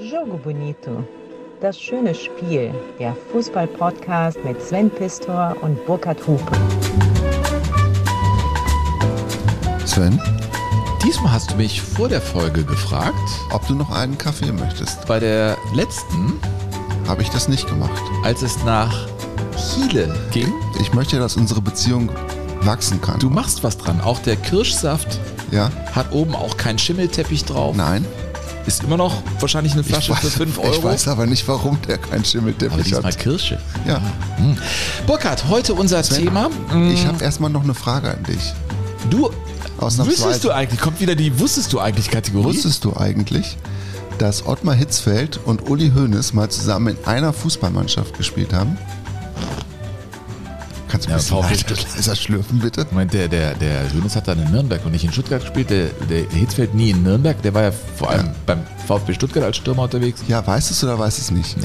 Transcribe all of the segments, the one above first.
Jogo Bonito. Das schöne Spiel. Der Fußball-Podcast mit Sven Pistor und Burkhard Hupe. Sven, Diesmal hast du mich vor der Folge gefragt. ob du noch einen Kaffee möchtest. Bei der letzten, Habe ich das nicht gemacht. als es nach Chile ging, Ich möchte, dass unsere Beziehung wachsen kann. du machst was dran. Auch der Kirschsaft Ja? hat oben auch keinen Schimmelteppich drauf. Nein? Ist immer noch wahrscheinlich eine Flasche ich, für weiß, 5 Euro. ich weiß aber nicht, warum der kein aber Schimmelteppich diesmal hat. Kirsche. Ja. Burkhard, heute unser Thema. mm, Ich habe erstmal noch eine Frage an dich. Du, Ausnahmsweise. wüsstest du eigentlich, kommt wieder die Wusstest du eigentlich Kategorie? Wusstest du eigentlich, dass Ottmar Hitzfeld und Uli Hoeneß mal zusammen in einer Fußballmannschaft gespielt haben? Kannst du ein Ja, bisschen VfB leiser, schlürfen, bitte? Moment, der, der, der Hönes hat dann in Nürnberg und nicht in Stuttgart gespielt. Der, der Hitzfeld nie in Nürnberg. Der war ja vor allem Ja. beim VfB Stuttgart als Stürmer unterwegs. Ja, weißt du es oder weißt du es nicht?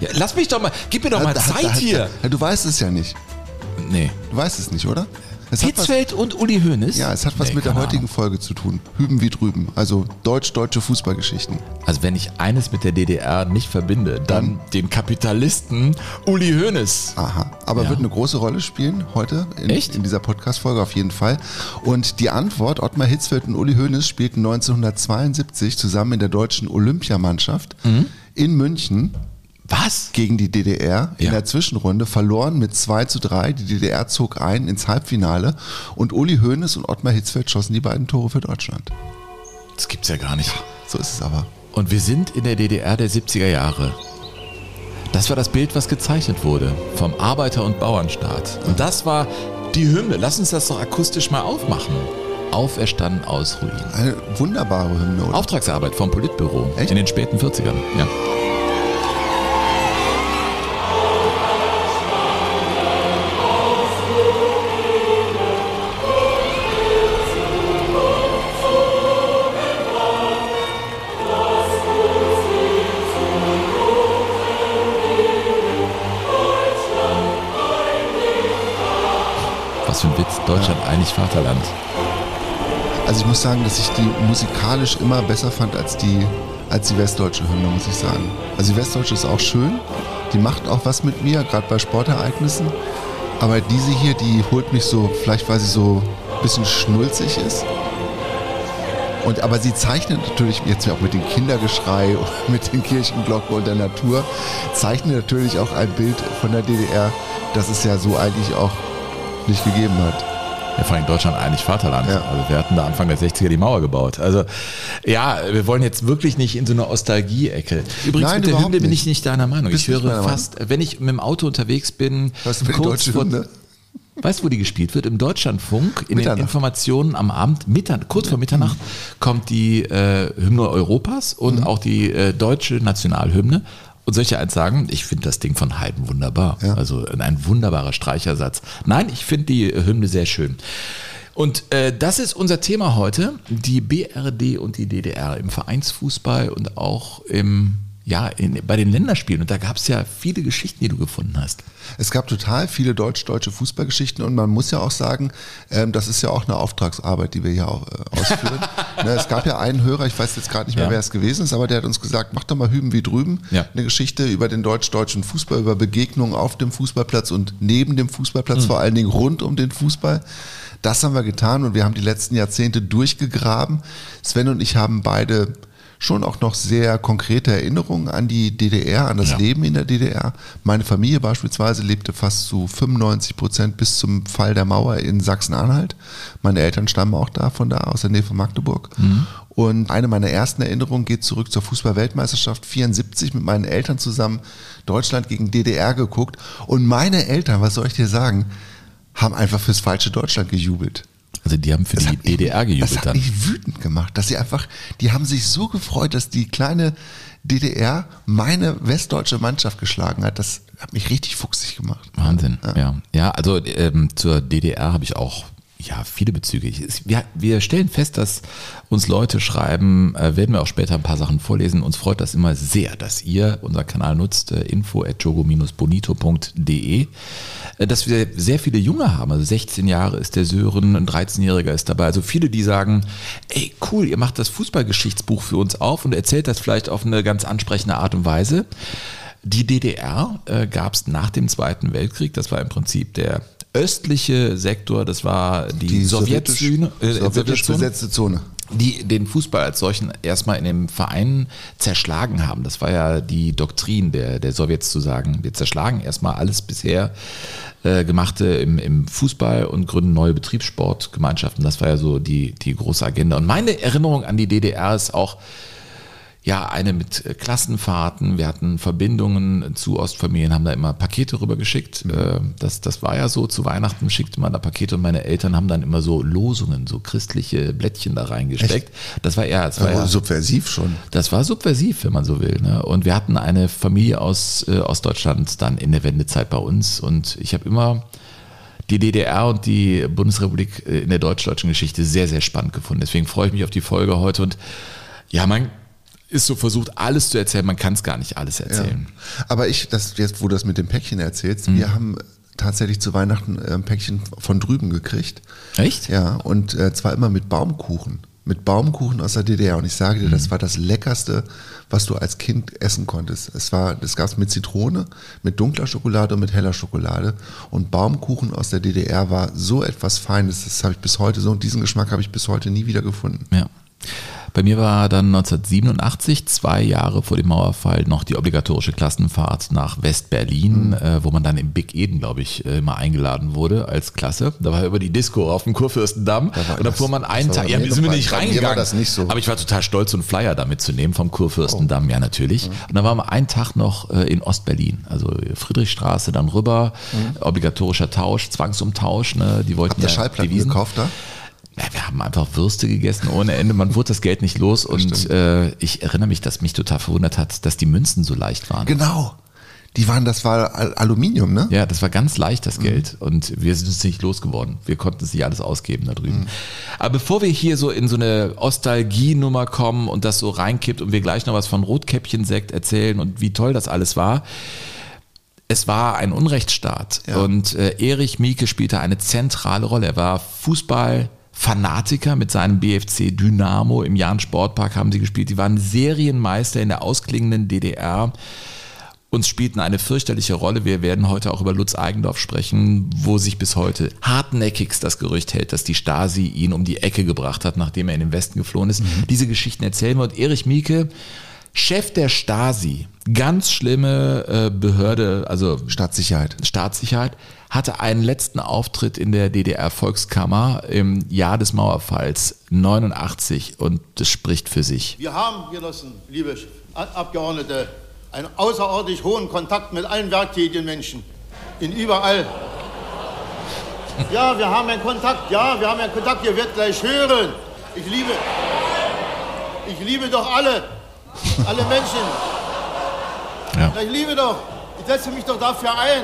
Ja, lass mich doch mal, gib mir doch mal Da- da- Zeit da- hier. Ja, du weißt es ja nicht. Nee. Du weißt es nicht, oder? Hat was, Hitzfeld und Uli Hoeneß? ja, es hat was Nee, mit der heutigen Folge zu tun. Hüben wie drüben. Also deutsch-deutsche Fußballgeschichten. Ahnung. Also wenn ich eines mit der DDR nicht verbinde, dann den Kapitalisten Uli Hoeneß. Aha. Aber Ja. wird eine große Rolle spielen heute in, Echt? in dieser Podcast-Folge auf jeden Fall. Und die Antwort, Ottmar Hitzfeld und Uli Hoeneß spielten 1972 zusammen in der deutschen Olympiamannschaft Mhm. in München Was? gegen die DDR in Ja. der Zwischenrunde, verloren mit 2 zu 3. Die DDR zog ein ins Halbfinale und Uli Hoeneß und Ottmar Hitzfeld schossen die beiden Tore für Deutschland. Das gibt's ja gar nicht. So ist es aber. Und wir sind in der DDR der 70er Jahre. Das war das Bild, was gezeichnet wurde vom Arbeiter- und Bauernstaat. Und das war die Hymne. Lass uns das doch akustisch mal aufmachen. Auferstanden aus Ruinen. Eine wunderbare Hymne. oder? Auftragsarbeit vom Politbüro Echt? in den späten 40ern. Ja. Was für ein Witz. Deutschland einig Vaterland. Also ich muss sagen, dass ich die musikalisch immer besser fand als die, als die westdeutsche Hymne, muss ich sagen. Also die westdeutsche ist auch schön, die macht auch was mit mir, gerade bei Sportereignissen. Aber diese hier, die holt mich so, vielleicht weil sie so ein bisschen schnulzig ist. Und, aber sie zeichnet natürlich jetzt auch mit dem Kindergeschrei und mit den Kirchenglocken und der Natur, zeichnet natürlich auch ein Bild von der DDR, das es ja so eigentlich auch nicht gegeben hat. Ja, vor allem Deutschland eigentlich Vaterland. Ja. Also wir hatten da Anfang der 60er die Mauer gebaut. Also ja, wir wollen jetzt wirklich nicht in so eine Nostalgie-Ecke. Übrigens Nein, mit der überhaupt Hymne bin ich nicht deiner Meinung. Bist ich höre fast, wenn ich mit dem Auto unterwegs bin, Hörst du deutsche vor, Hymne? Weißt du, wo die gespielt wird? Im Deutschlandfunk, in den Informationen am Abend, Mittern, kurz vor Mitternacht, kommt die äh, Hymne Europas und Mhm. auch die äh, deutsche Nationalhymne. Und soll ich dir eins sagen? Ich finde das Ding von Haydn wunderbar. Ja. Also ein wunderbarer Streichersatz. Nein, ich finde die äh, Hymne sehr schön. Und äh, das ist unser Thema heute, die BRD und die DDR im Vereinsfußball und auch im, ja, in, bei den Länderspielen. Und da gab es ja viele Geschichten, die du gefunden hast. Es gab total viele deutsch-deutsche Fußballgeschichten und man muss ja auch sagen, ähm, das ist ja auch eine Auftragsarbeit, die wir hier auch, äh, ausführen. ne, es gab ja einen Hörer, ich weiß jetzt gerade nicht mehr, Ja. wer es gewesen ist, aber der hat uns gesagt, mach doch mal hüben wie drüben. Ja. Eine Geschichte über den deutsch-deutschen Fußball, über Begegnungen auf dem Fußballplatz und neben dem Fußballplatz, vor allen Dingen rund um den Fußball. Das haben wir getan und wir haben die letzten Jahrzehnte durchgegraben. Sven und ich haben beide schon auch noch sehr konkrete Erinnerungen an die DDR, an das Ja. Leben in der DDR. Meine Familie beispielsweise lebte fast zu 95 Prozent bis zum Fall der Mauer in Sachsen-Anhalt. Meine Eltern stammen auch da, von da, aus der Nähe von Magdeburg. Und eine meiner ersten Erinnerungen geht zurück zur Fußball-Weltmeisterschaft 74 mit meinen Eltern zusammen Deutschland gegen DDR geguckt. Und meine Eltern, was soll ich dir sagen, haben einfach fürs falsche Deutschland gejubelt. Also die haben für die hat mich- DDR Das gejubelt hat dann. mich wütend gemacht, dass sie einfach, die haben sich so gefreut, dass die kleine DDR meine westdeutsche Mannschaft geschlagen hat. Das hat mich richtig fuchsig gemacht. Wahnsinn, ja. Ja, also ähm, zur DDR habe ich auch ja, viele Bezüge. Wir, stellen fest, dass uns Leute schreiben, äh, werden wir auch später ein paar Sachen vorlesen. Uns freut das immer sehr, dass ihr unseren Kanal nutzt, äh, info at jogo-bonito.de, äh, dass wir sehr viele Junge haben. Also 16 Jahre ist der Sören, ein 13-Jähriger ist dabei. Also viele, die sagen, ey, cool, ihr macht das Fußballgeschichtsbuch für uns auf und erzählt das vielleicht auf eine ganz ansprechende Art und Weise. Die DDR äh, gab es nach dem Zweiten Weltkrieg. Das war im Prinzip der östliche Sektor, das war die, Die Sowjetzone, sowjetisch, äh, sowjetisch Sowjetzone, besetzte Zone. die den Fußball als solchen erstmal in dem Verein zerschlagen haben. Das war ja die Doktrin der, der Sowjets zu sagen, wir zerschlagen erstmal alles bisher äh, Gemachte im, im Fußball und gründen neue Betriebssportgemeinschaften. Das war ja so die, die große Agenda. Und meine Erinnerung an die DDR ist auch, ja, eine mit äh, Klassenfahrten. Wir hatten Verbindungen zu Ostfamilien, haben da immer Pakete rübergeschickt. Äh, Das, das war ja so, zu Weihnachten schickte man da Pakete und meine Eltern haben dann immer so Losungen, so christliche Blättchen da reingesteckt. Das war eher, das war Ja, ja, subversiv schon. das war subversiv, wenn man so will. Ne? Und wir hatten eine Familie aus äh, Ostdeutschland dann in der Wendezeit bei uns und ich habe immer die DDR und die Bundesrepublik äh, in der deutsch-deutschen Geschichte sehr, sehr spannend gefunden. Deswegen freue ich mich auf die Folge heute und ja, man ist so versucht, alles zu erzählen, man kann es gar nicht alles Ja. erzählen. Aber ich, das jetzt, wo du das mit dem Päckchen erzählst, Mhm. wir haben tatsächlich zu Weihnachten äh, ein Päckchen von drüben gekriegt. Echt? Ja, und äh, zwar immer mit Baumkuchen. Mit Baumkuchen aus der DDR. Und ich sage dir, Mhm. das war das Leckerste, was du als Kind essen konntest. Es war, das gab es mit Zitrone, mit dunkler Schokolade und mit heller Schokolade. Und Baumkuchen aus der DDR war so etwas Feines, das habe ich bis heute so, und diesen Geschmack habe ich bis heute nie wieder gefunden. Ja. Bei mir war dann 1987, zwei Jahre vor dem Mauerfall, noch die obligatorische Klassenfahrt nach West-Berlin, äh, wo man dann im Big Eden, glaube ich, äh, immer eingeladen wurde als Klasse. Da war über die Disco auf dem Kurfürstendamm. Da und da fuhr man einen Tag, ja, sind wir nicht mir war reingegangen. das nicht so. Aber ich war total stolz, so einen Flyer da mitzunehmen vom Kurfürstendamm, ja natürlich. Und dann waren wir einen Tag noch äh, in Ostberlin, also Friedrichstraße dann rüber, obligatorischer Tausch, Zwangsumtausch, ne? die wollten Habt ja Schallplatten Devisen. gekauft da? Ja, wir haben einfach Würste gegessen ohne Ende. Man wurde das Geld nicht los und äh, ich erinnere mich, dass mich total verwundert hat, dass die Münzen so leicht waren. Genau. Die waren, das war Al- Aluminium, ne? Ja, das war ganz leicht, das Geld. Und wir sind es nicht losgeworden. Wir konnten es nicht alles ausgeben da drüben. Aber bevor wir hier so in so eine Ostalgie-Nummer kommen und das so reinkippt und wir gleich noch was von Rotkäppchensekt erzählen und wie toll das alles war, es war ein Unrechtsstaat Ja. und äh, Erich Mieke spielte eine zentrale Rolle. Er war Fußballfanatiker mit seinem BFC Dynamo im Jahn Sportpark haben sie gespielt. Die waren Serienmeister in der ausklingenden DDR. Uns spielten eine fürchterliche Rolle. Wir werden heute auch über Lutz Eigendorf sprechen, wo sich bis heute hartnäckigst das Gerücht hält, dass die Stasi ihn um die Ecke gebracht hat, nachdem er in den Westen geflohen ist. Diese Geschichten erzählen wir. Und Erich Mieke, Chef der Stasi, ganz schlimme äh, Behörde, also Staatssicherheit. Staatssicherheit, hatte einen letzten Auftritt in der DDR-Volkskammer im Jahr des Mauerfalls 89 und das spricht für sich. Wir haben, Genossen, liebe Abgeordnete, einen außerordentlich hohen Kontakt mit allen werktätigen Menschen. In überall. Ja, wir haben einen Kontakt, ja, wir haben einen Kontakt, ihr werdet gleich hören. Ich liebe, ich liebe doch alle, alle Menschen. Ja. Ich liebe doch, ich setze mich doch dafür ein.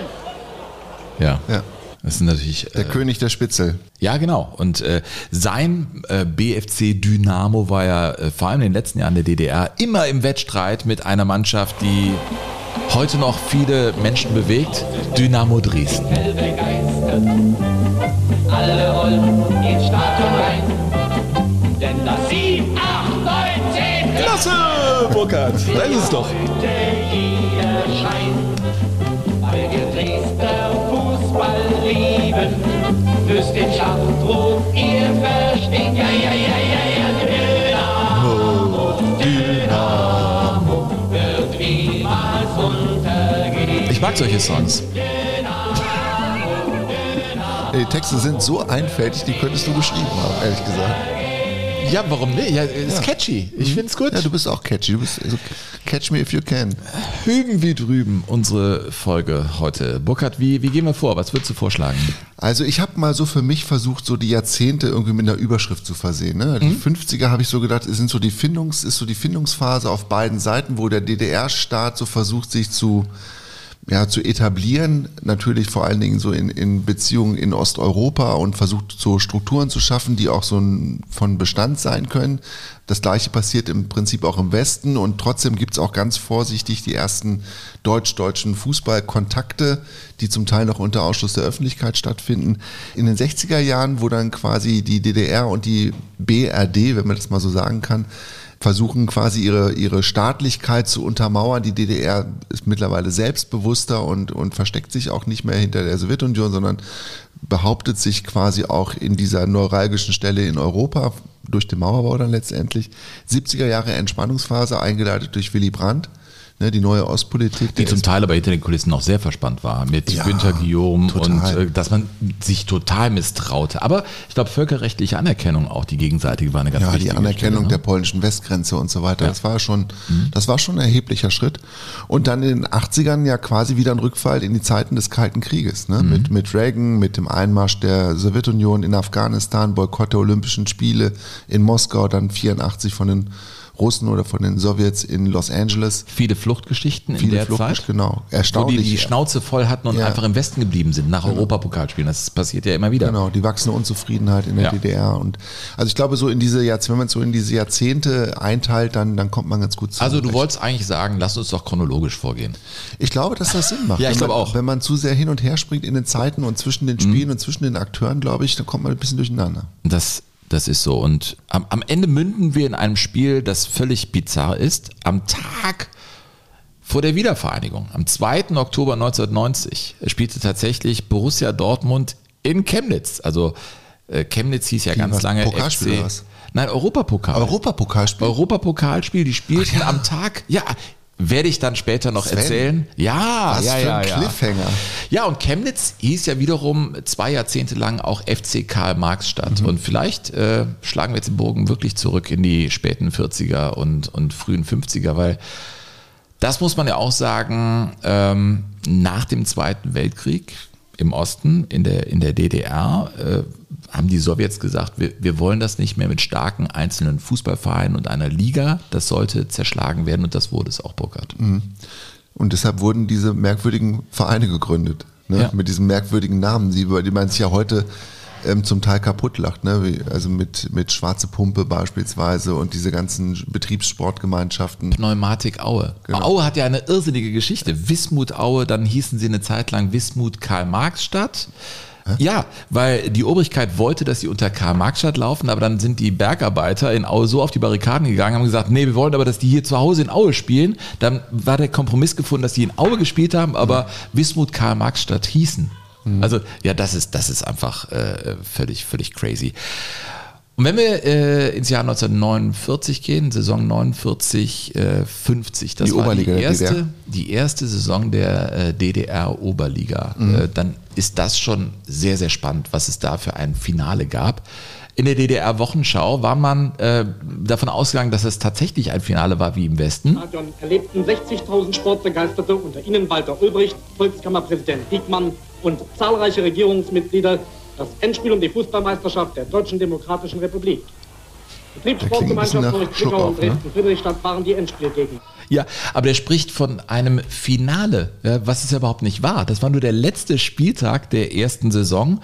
Ja. Ja. Das ist natürlich. Der Äh, König der Spitzel. ja, genau. Und äh, sein äh, BFC Dynamo war ja äh, vor allem in den letzten Jahren der DDR immer im Wettstreit mit einer Mannschaft, die heute noch viele Menschen bewegt. Dynamo Dresden. Alle wollen ins Stadion rein. Klasse, Burkhard. Da ist es doch. Ich mag solche Songs. Die Texte sind so einfältig, die könntest du geschrieben haben, ehrlich gesagt. Ja, warum nicht? Ja, ist Ja. catchy. Ich find's gut. Ja, du bist auch catchy. Du bist so catch me if you can. Hüben wie drüben unsere Folge heute. Burkhard, wie, wie gehen wir vor? Was würdest du vorschlagen? Also ich habe mal so für mich versucht, so die Jahrzehnte irgendwie mit einer Überschrift zu versehen. Ne? Die 50er habe ich so gedacht, es sind so die Findungs, ist so die Findungsphase auf beiden Seiten, wo der DDR-Staat so versucht, sich zu ja, zu etablieren, natürlich vor allen Dingen so in, in Beziehungen in Osteuropa und versucht so Strukturen zu schaffen, die auch so ein, von Bestand sein können. Das gleiche passiert im Prinzip auch im Westen und trotzdem gibt es auch ganz vorsichtig die ersten deutsch-deutschen Fußballkontakte, die zum Teil noch unter Ausschluss der Öffentlichkeit stattfinden. In den 60er Jahren, wo dann quasi die DDR und die BRD, wenn man das mal so sagen kann, versuchen quasi ihre, ihre Staatlichkeit zu untermauern. Die DDR ist mittlerweile selbstbewusster und, und versteckt sich auch nicht mehr hinter der Sowjetunion, sondern behauptet sich quasi auch in dieser neuralgischen Stelle in Europa durch den Mauerbau dann letztendlich. 70er Jahre Entspannungsphase eingeleitet durch Willy Brandt ne, die neue Ostpolitik. Die zum Teil aber hinter den Kulissen noch sehr verspannt war, mit ja, Günter Guillaume total. und äh, dass man sich total misstraute. Aber ich glaube, völkerrechtliche Anerkennung auch, die gegenseitige war eine ganz ja, wichtige die Anerkennung Stelle, ne? der polnischen Westgrenze und so weiter, ja. das war schon, mhm. das war schon ein erheblicher Schritt. Und dann in den 80ern ja quasi wieder ein Rückfall in die Zeiten des Kalten Krieges, ne? Mhm. mit, mit Reagan, mit dem Einmarsch der Sowjetunion in Afghanistan, Boykott der Olympischen Spiele in Moskau, dann 84 von den Russen oder von den Sowjets in Los Angeles. Viele Fluchtgeschichten Viele in der Flucht, Zeit. Genau, erstaunlich. Wo die die Schnauze voll hatten und ja. einfach im Westen geblieben sind, nach genau. Europapokalspielen. Das passiert ja immer wieder. Genau, die wachsende Unzufriedenheit in der ja. DDR. Und also ich glaube, so in diese Jahrzehnte, wenn man so in diese Jahrzehnte einteilt, dann, dann kommt man ganz gut zu. Also du wolltest eigentlich sagen, lass uns doch chronologisch vorgehen. Ich glaube, dass das Sinn macht. ja, ich glaube auch. Wenn man zu sehr hin und her springt in den Zeiten und zwischen den Spielen mhm. und zwischen den Akteuren, glaube ich, dann kommt man ein bisschen durcheinander. Das das ist so. Und am, am Ende münden wir in einem Spiel, das völlig bizarr ist. Am Tag vor der Wiedervereinigung, am 2. Oktober 1990, spielte tatsächlich Borussia Dortmund in Chemnitz. Also äh, Chemnitz hieß ja Die ganz lange FC. Was? Nein, Europapokal. Europapokalspiel. Europapokalspiel, die spielten ja. am Tag, ja, werde ich dann später noch Sven, erzählen. Ja, was ja, für ja, ein ja. Cliffhanger. Ja, und Chemnitz hieß ja wiederum zwei Jahrzehnte lang auch FC Karl Marx Stadt. Mhm. Und vielleicht äh, schlagen wir jetzt den Bogen wirklich zurück in die späten 40er und, und frühen 50er, weil das muss man ja auch sagen, ähm, nach dem Zweiten Weltkrieg im Osten, in der, in der DDR, äh, haben die Sowjets gesagt, wir, wir wollen das nicht mehr mit starken einzelnen Fußballvereinen und einer Liga. Das sollte zerschlagen werden und das wurde es auch, Burkhardt. Mhm. Und deshalb wurden diese merkwürdigen Vereine gegründet. Ne? Ja. Mit diesen merkwürdigen Namen, die, die man sich ja heute ähm, zum Teil kaputt lacht. Ne? Also mit, mit Schwarze Pumpe beispielsweise und diese ganzen Betriebssportgemeinschaften. Pneumatik Aue. Genau. Aue hat ja eine irrsinnige Geschichte. Wismut Aue, dann hießen sie eine Zeit lang Wismut Karl-Marx-Stadt. Ja, weil die Obrigkeit wollte, dass sie unter Karl-Marx-Stadt laufen, aber dann sind die Bergarbeiter in Aue so auf die Barrikaden gegangen, haben gesagt, nee, wir wollen aber, dass die hier zu Hause in Aue spielen. Dann war der Kompromiss gefunden, dass die in Aue gespielt haben, aber Wismut Karl-Marx-Stadt hießen. Mhm. Also ja, das ist, das ist einfach äh, völlig, völlig crazy. Und wenn wir äh, ins Jahr 1949 gehen, Saison 49, äh, 50, das die war Oberliga die erste, die erste Saison der äh, DDR-Oberliga, mhm. Äh, dann ist das schon sehr, sehr spannend, was es da für ein Finale gab. In der DDR-Wochenschau war man äh, davon ausgegangen, dass es tatsächlich ein Finale war wie im Westen. Stadion erlebten 60.000 Sportbegeisterte, unter ihnen Walter Ulbricht, Volkskammerpräsident Diekmann und zahlreiche Regierungsmitglieder das Endspiel um die Fußballmeisterschaft der Deutschen Demokratischen Republik. Betriebssportgemeinschaft Zwickau und Dresden-Friedrichstadt waren die Endspielgegner. Ja, aber der spricht von einem Finale, was es ja überhaupt nicht war. Das war nur der letzte Spieltag der ersten Saison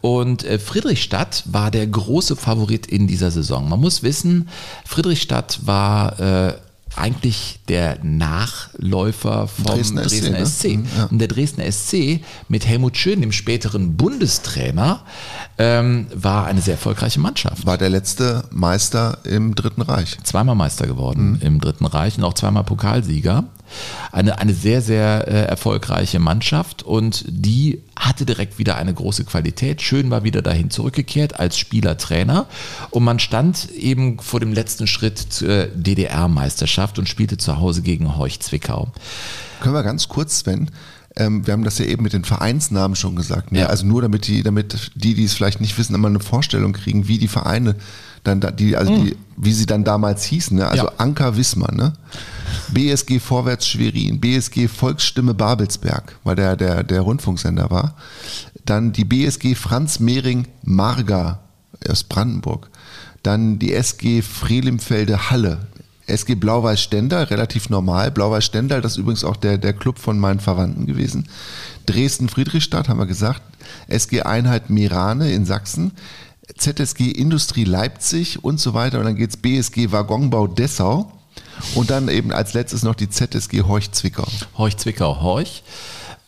und äh, Friedrichstadt war der große Favorit in dieser Saison. Man muss wissen, Friedrichstadt war äh, eigentlich der Nachläufer vom Dresdner, Dresdner SC. SC. Ne? Ja. Und der Dresdner SC mit Helmut Schön, dem späteren Bundestrainer, ähm, war eine sehr erfolgreiche Mannschaft. War der letzte Meister im Dritten Reich. Zweimal Meister geworden mhm. im Dritten Reich und auch zweimal Pokalsieger. Eine, eine sehr, sehr äh, erfolgreiche Mannschaft und die hatte direkt wieder eine große Qualität. Schön war wieder dahin zurückgekehrt als Spieler-Trainer und man stand eben vor dem letzten Schritt zur DDR-Meisterschaft und spielte zu Hause gegen Horch Zwickau. Können wir ganz kurz, Sven, ähm, wir haben das ja eben mit den Vereinsnamen schon gesagt. Ne? Ja. Also nur damit die, damit die, die es vielleicht nicht wissen, immer eine Vorstellung kriegen, wie die Vereine dann da, die, also mhm. die, wie sie dann damals hießen. Ne? Also ja. Anker Wismar, ne? BSG Vorwärts Schwerin, BSG Volksstimme Babelsberg, weil der, der, der Rundfunksender war. Dann die BSG Franz Mehring Marga aus Brandenburg. Dann die SG Frelimfelde Halle SG Blau-Weiß Stendal, relativ normal. Blau-Weiß Stendal, das ist übrigens auch der, der Club von meinen Verwandten gewesen. Dresden-Friedrichstadt, haben wir gesagt. SG Einheit Mirane in Sachsen. ZSG Industrie Leipzig und so weiter. Und dann geht's BSG Waggonbau Dessau. Und dann eben als letztes noch die ZSG Horch Zwickau. Horch Zwickau, Horch.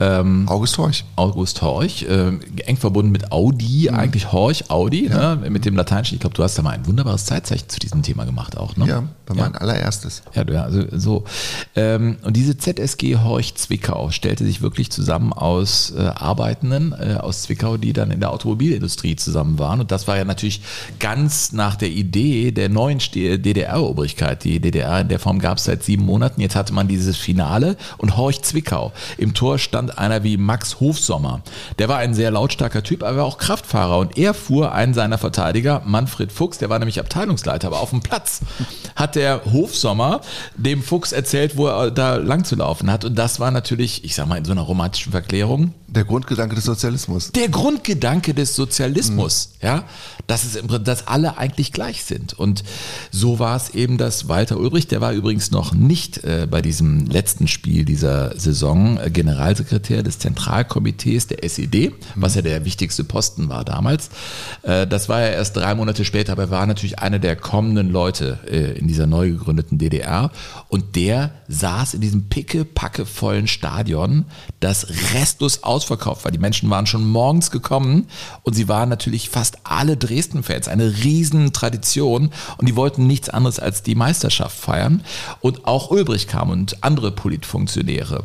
Ähm, August Horch. August Horch, äh, eng verbunden mit Audi, Mhm. eigentlich Horch, Audi, ne, mit dem Lateinischen. Ich glaube, du hast da mal ein wunderbares Zeitzeichen zu diesem Thema gemacht auch, ne? Ja, bei mein allererstes. Ja, ja, also so. Ähm, und diese ZSG Horch Zwickau stellte sich wirklich zusammen aus äh, Arbeitenden äh, aus Zwickau, die dann in der Automobilindustrie zusammen waren. Und das war ja natürlich ganz nach der Idee der neuen DDR-Obrigkeit. Die DDR in der Form gab es seit sieben Monaten. Jetzt hatte man dieses Finale und Horch Zwickau. Im Tor stand einer wie Max Hofsommer. Der war ein sehr lautstarker Typ, aber war auch Kraftfahrer. Und er fuhr einen seiner Verteidiger, Manfred Fuchs, der war nämlich Abteilungsleiter, aber auf dem Platz hat der Hofsommer dem Fuchs erzählt, wo er da lang zu laufen hat. Und das war natürlich, ich sag mal, in so einer romantischen Verklärung, Der Grundgedanke des Sozialismus. der Grundgedanke des Sozialismus, ja, dass es im Prinzip, dass alle eigentlich gleich sind. Und so war es eben, dass Walter Ulbricht, der war übrigens noch nicht äh, bei diesem letzten Spiel dieser Saison äh, Generalsekretär des Zentralkomitees der SED, was ja der wichtigste Posten war damals. Äh, das war ja erst drei Monate später, aber er war natürlich einer der kommenden Leute äh, in dieser neu gegründeten DDR. Und der saß in diesem picke-packe-vollen Stadion, das restlos ausverkauft war. Die Menschen waren schon morgens gekommen und sie waren natürlich fast alle Dresden-Fans, eine riesen Tradition und die wollten nichts anderes als die Meisterschaft feiern. Und auch Ulbricht kam und andere Politfunktionäre.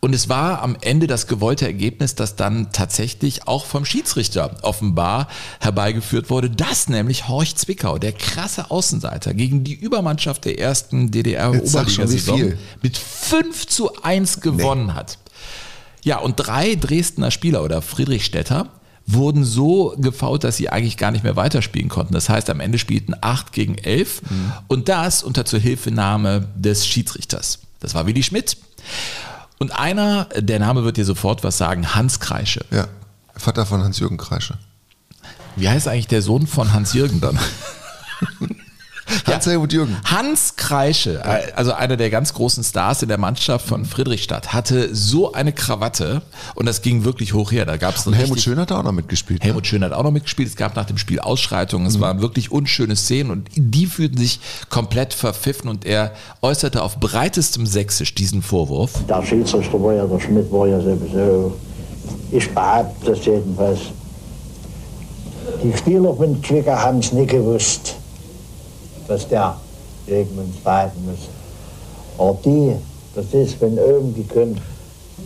Und es war am Ende das gewollte Ergebnis, das dann tatsächlich auch vom Schiedsrichter offenbar herbeigeführt wurde, dass nämlich Horch Zwickau, der krasse Außenseiter, gegen die Übermannschaft der ersten DDR-Oberligasaison mit 5 zu 1 gewonnen hat. Ja, und drei Dresdner Spieler oder Friedrichstädter wurden so gefault, dass sie eigentlich gar nicht mehr weiterspielen konnten. Das heißt, am Ende spielten 8 gegen 11 und das unter Zuhilfenahme des Schiedsrichters. Das war Willi Schmidt. Und einer, der Name wird dir sofort was sagen, Hans Kreische. Ja. Vater von Hans-Jürgen Kreische. Wie heißt eigentlich der Sohn von Hans-Jürgen dann? Hans-Helmut Jürgen. Hans Kreische, äh, also einer der ganz großen Stars in der Mannschaft von Friedrichstadt, hatte so eine Krawatte und das ging wirklich hoch her. Da gab es Und Helmut Schön hat auch noch mitgespielt. ne? Helmut Schön hat auch noch mitgespielt. Es gab nach dem Spiel Ausschreitungen. Es waren wirklich unschöne Szenen und die fühlten sich komplett verpfiffen und er äußerte auf breitestem Sächsisch diesen Vorwurf. Der Schiedsrichter war ja, der Schmidt war ja sowieso, ich behaupte das jedenfalls. Die Spieler von Zwickau haben es nicht gewusst, dass der gegen uns fighten muss. Aber die, das ist von oben gekommen,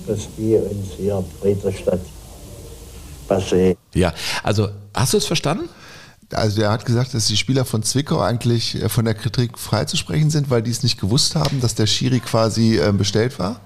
dass die uns hier in Friedrichstadt passiert. Ja, also hast du es verstanden? Also der hat gesagt, dass die Spieler von Zwickau eigentlich äh, von der Kritik freizusprechen sind, weil die es nicht gewusst haben, dass der Schiri quasi äh, bestellt war.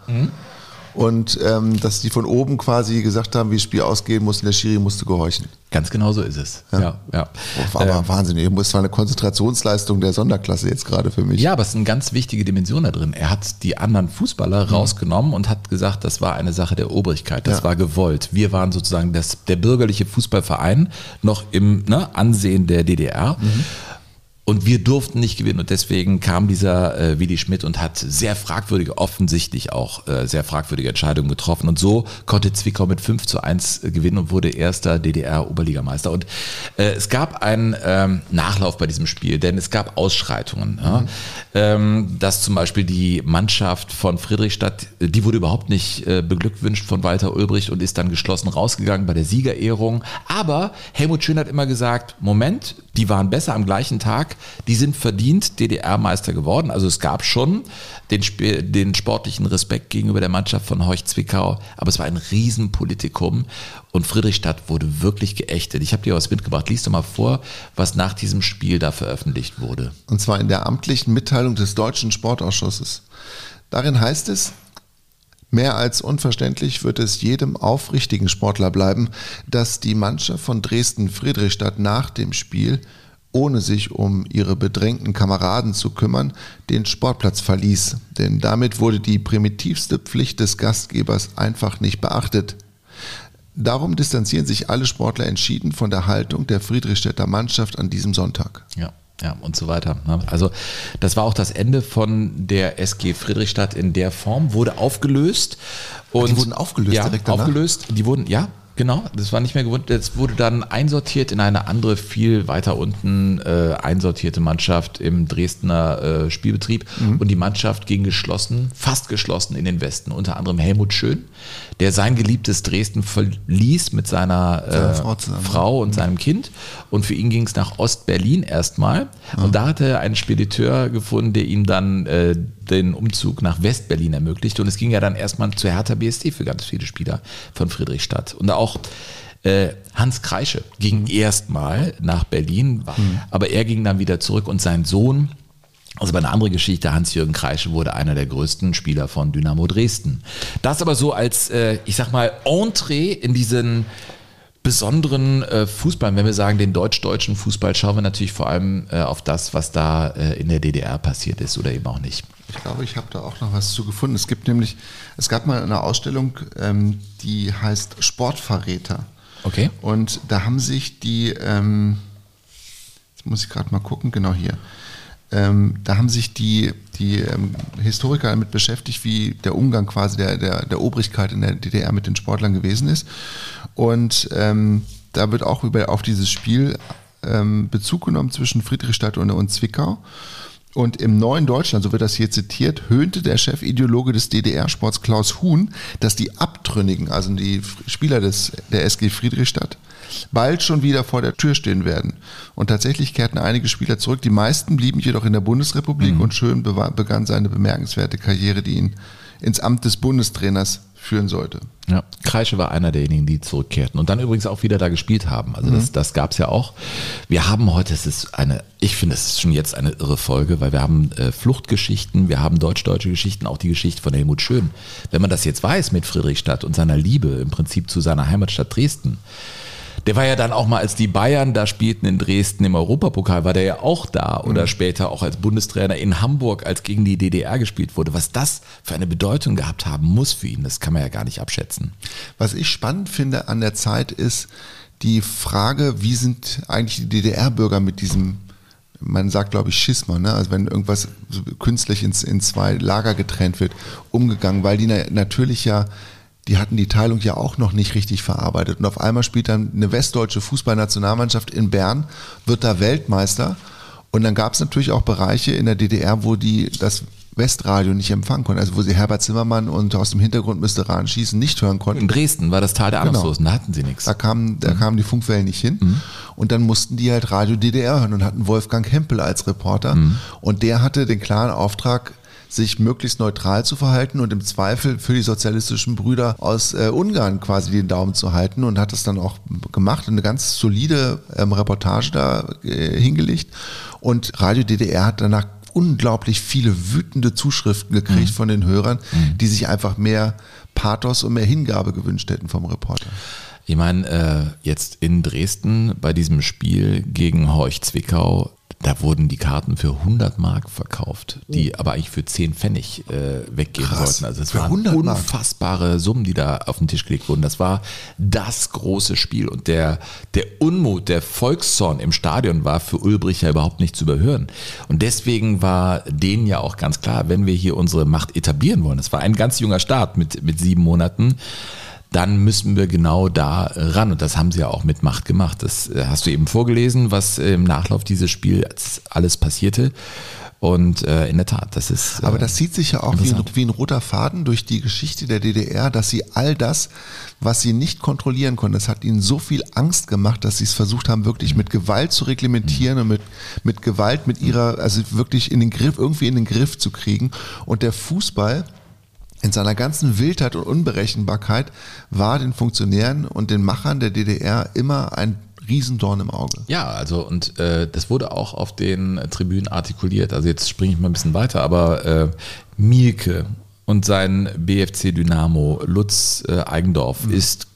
Und ähm, dass die von oben quasi gesagt haben, wie das Spiel ausgehen muss und der Schiri musste gehorchen. Ganz genau so ist es. Ja, ja. War aber Ähm, Wahnsinn. Das war eine Konzentrationsleistung der Sonderklasse jetzt gerade für mich. Ja, aber es ist eine ganz wichtige Dimension da drin. Er hat die anderen Fußballer rausgenommen und hat gesagt, das war eine Sache der Obrigkeit, das Ja. war gewollt. Wir waren sozusagen das, der bürgerliche Fußballverein noch im ne, Ansehen der DDR. Und wir durften nicht gewinnen. Und deswegen kam dieser äh, Willi Schmidt und hat sehr fragwürdige, offensichtlich auch äh, sehr fragwürdige Entscheidungen getroffen. Und so konnte Zwickau mit 5 zu 1 gewinnen und wurde erster DDR-Oberligameister. Und äh, es gab einen ähm, Nachlauf bei diesem Spiel, denn es gab Ausschreitungen. Ja? Ähm, dass zum Beispiel die Mannschaft von Friedrichstadt, äh, die wurde überhaupt nicht äh, beglückwünscht von Walter Ulbricht und ist dann geschlossen rausgegangen bei der Siegerehrung. Aber Helmut Schön hat immer gesagt, Moment, die waren besser am gleichen Tag, die sind verdient DDR-Meister geworden. Also es gab schon den, den sportlichen Respekt gegenüber der Mannschaft von Horch Zwickau, aber es war ein Riesenpolitikum und Friedrichstadt wurde wirklich geächtet. Ich habe dir was mitgebracht. Lies doch mal vor, was nach diesem Spiel da veröffentlicht wurde. Und zwar in der amtlichen Mitteilung des Deutschen Sportausschusses. Darin heißt es, Mehr als unverständlich wird es jedem aufrichtigen Sportler bleiben, dass die Mannschaft von Dresden-Friedrichstadt nach dem Spiel, ohne sich um ihre bedrängten Kameraden zu kümmern, den Sportplatz verließ. Denn damit wurde die primitivste Pflicht des Gastgebers einfach nicht beachtet. Darum distanzieren sich alle Sportler entschieden von der Haltung der Friedrichstädter Mannschaft an diesem Sonntag. Ja. Ja, und so weiter. ne? Also das war auch das Ende von der SG Friedrichstadt in der Form, wurde aufgelöst. Und die wurden aufgelöst ja, direkt danach? aufgelöst. Die wurden, ja, genau, das war nicht mehr gewohnt. Das wurde dann einsortiert in eine andere, viel weiter unten äh, einsortierte Mannschaft im Dresdner äh, Spielbetrieb. Mhm. Und die Mannschaft ging geschlossen, fast geschlossen in den Westen. Unter anderem Helmut Schön, der sein geliebtes Dresden verließ mit seiner, äh, Frau. Frau und seinem Kind. Und für ihn ging es nach Ostberlin erstmal. Und da hatte er einen Spediteur gefunden, der ihm dann äh, den Umzug nach Westberlin ermöglicht. Und es ging ja dann erstmal zu Hertha BSC für ganz viele Spieler von Friedrichstadt. Und auch äh, Hans Kreische ging erstmal nach Berlin, aber er ging dann wieder zurück und sein Sohn, also bei einer anderen Geschichte, Hans-Jürgen Kreische wurde einer der größten Spieler von Dynamo Dresden. Das aber so als, äh, ich sag mal, Entree in diesen besonderen äh, Fußball. Wenn wir sagen, den deutsch-deutschen Fußball, schauen wir natürlich vor allem äh, auf das, was da äh, in der DDR passiert ist oder eben auch nicht. Ich glaube, ich habe da auch noch was zu gefunden. Es gibt nämlich, es gab mal eine Ausstellung, ähm, die heißt Sportverräter. Okay. Und da haben sich die, ähm, jetzt muss ich gerade mal gucken, genau hier. Ähm, da haben sich die, die ähm, Historiker damit beschäftigt, wie der Umgang quasi der, der, der Obrigkeit in der DDR mit den Sportlern gewesen ist. Und ähm, da wird auch über, auf dieses Spiel ähm, Bezug genommen zwischen Friedrichstadt und, und Zwickau. Und im neuen Deutschland, so wird das hier zitiert, höhnte der Chefideologe des DDR-Sports Klaus Huhn, dass die Abtrünnigen, also die Spieler des, der SG Friedrichstadt, bald schon wieder vor der Tür stehen werden. Und tatsächlich kehrten einige Spieler zurück. Die meisten blieben jedoch in der Bundesrepublik und Schön begann seine bemerkenswerte Karriere, die ihn ins Amt des Bundestrainers führen sollte. Ja, Kreische war einer derjenigen, die zurückkehrten und dann übrigens auch wieder da gespielt haben. Also das, das gab es ja auch. Wir haben heute, es ist eine, ich finde, es ist schon jetzt eine irre Folge, weil wir haben äh, Fluchtgeschichten, wir haben deutsch-deutsche Geschichten, auch die Geschichte von Helmut Schön. Wenn man das jetzt weiß mit Friedrichstadt und seiner Liebe im Prinzip zu seiner Heimatstadt Dresden, der war ja dann auch mal, als die Bayern da spielten in Dresden im Europapokal, war der ja auch da oder später auch als Bundestrainer in Hamburg, als gegen die DDR gespielt wurde. Was das für eine Bedeutung gehabt haben muss für ihn, das kann man ja gar nicht abschätzen. Was ich spannend finde an der Zeit ist die Frage, wie sind eigentlich die DDR-Bürger mit diesem, man sagt glaube ich Schisma, ne? also wenn irgendwas künstlich ins, in zwei Lager getrennt wird, umgegangen, weil die na, natürlich ja, die hatten die Teilung ja auch noch nicht richtig verarbeitet und auf einmal spielt dann eine westdeutsche Fußballnationalmannschaft in Bern, wird da Weltmeister und dann gab es natürlich auch Bereiche in der DDR, wo die das Westradio nicht empfangen konnten, also wo sie Herbert Zimmermann und aus dem Hintergrund müsste Rahn schießen nicht hören konnten. In Dresden war das Tal der Genau. Ahnungslosen, da hatten sie nichts. Da kamen, da kamen die Funkwellen nicht hin. Und dann mussten die halt Radio DDR hören und hatten Wolfgang Hempel als Reporter. Und der hatte den klaren Auftrag, sich möglichst neutral zu verhalten und im Zweifel für die sozialistischen Brüder aus äh, Ungarn quasi den Daumen zu halten und hat das dann auch gemacht und eine ganz solide ähm, Reportage da äh, hingelegt. Und Radio DDR hat danach unglaublich viele wütende Zuschriften gekriegt von den Hörern, die sich einfach mehr Pathos und mehr Hingabe gewünscht hätten vom Reporter. Ich meine, äh, jetzt in Dresden bei diesem Spiel gegen Horch Zwickau, da wurden die Karten für 100 Mark verkauft, die aber eigentlich für 10 Pfennig äh, weggehen Krass. sollten. Also es waren 100 Mark? unfassbare Summen, die da auf den Tisch gelegt wurden. Das war das große Spiel und der, der Unmut, der Volkszorn im Stadion war für Ulbrich ja überhaupt nicht zu überhören. Und deswegen war denen ja auch ganz klar, wenn wir hier unsere Macht etablieren wollen, das war ein ganz junger Start mit, mit sieben Monaten, dann müssen wir genau da äh, ran. Und das haben sie ja auch mit Macht gemacht. Das äh, hast du eben vorgelesen, was äh, im Nachlauf dieses Spiels alles passierte. Und äh, in der Tat, das ist. Äh, Aber das zieht sich ja auch wie ein, wie ein roter Faden durch die Geschichte der DDR, dass sie all das, was sie nicht kontrollieren konnten, das hat ihnen so viel Angst gemacht, dass sie es versucht haben, wirklich mit Gewalt zu reglementieren und mit, mit Gewalt, mit ihrer, also wirklich in den Griff, irgendwie in den Griff zu kriegen. Und der Fußball, in seiner ganzen Wildheit und Unberechenbarkeit war den Funktionären und den Machern der DDR immer ein Riesendorn im Auge. Ja, also und äh, das wurde auch auf den Tribünen artikuliert. Also jetzt springe ich mal ein bisschen weiter, aber äh, Mielke und sein BFC Dynamo, Lutz äh, Eigendorf, ist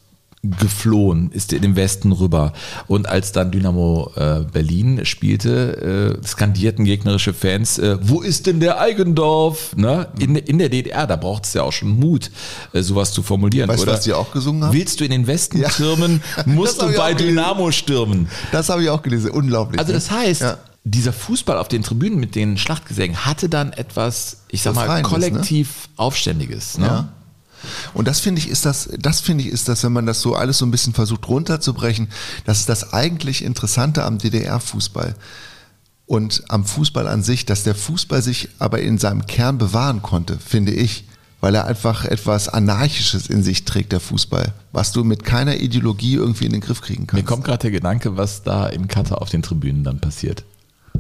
geflohen, ist in den Westen rüber. Und als dann Dynamo äh, Berlin spielte, äh, skandierten gegnerische Fans, äh, wo ist denn der Eigendorf? Ne? In, in der DDR, da braucht es ja auch schon Mut, äh, sowas zu formulieren. Weißt du, was die auch gesungen haben? Willst du in den Westen Ja. stürmen, musst Das du bei. Dynamo stürmen. Das habe ich auch gelesen, unglaublich. Also ne? das heißt, Ja. dieser Fußball auf den Tribünen mit den Schlachtgesängen hatte dann etwas, ich sag mal, Befreiendes, ne? kollektiv Aufständiges. Ne? Ja. Und das finde ich ist das, das finde ich ist das, wenn man das so alles so ein bisschen versucht runterzubrechen, das ist das eigentlich Interessante am DDR-Fußball und am Fußball an sich, dass der Fußball sich aber in seinem Kern bewahren konnte, finde ich, weil er einfach etwas Anarchisches in sich trägt, der Fußball, was du mit keiner Ideologie irgendwie in den Griff kriegen Mir kannst. kommt gerade der Gedanke, was da in Katar auf den Tribünen dann passiert.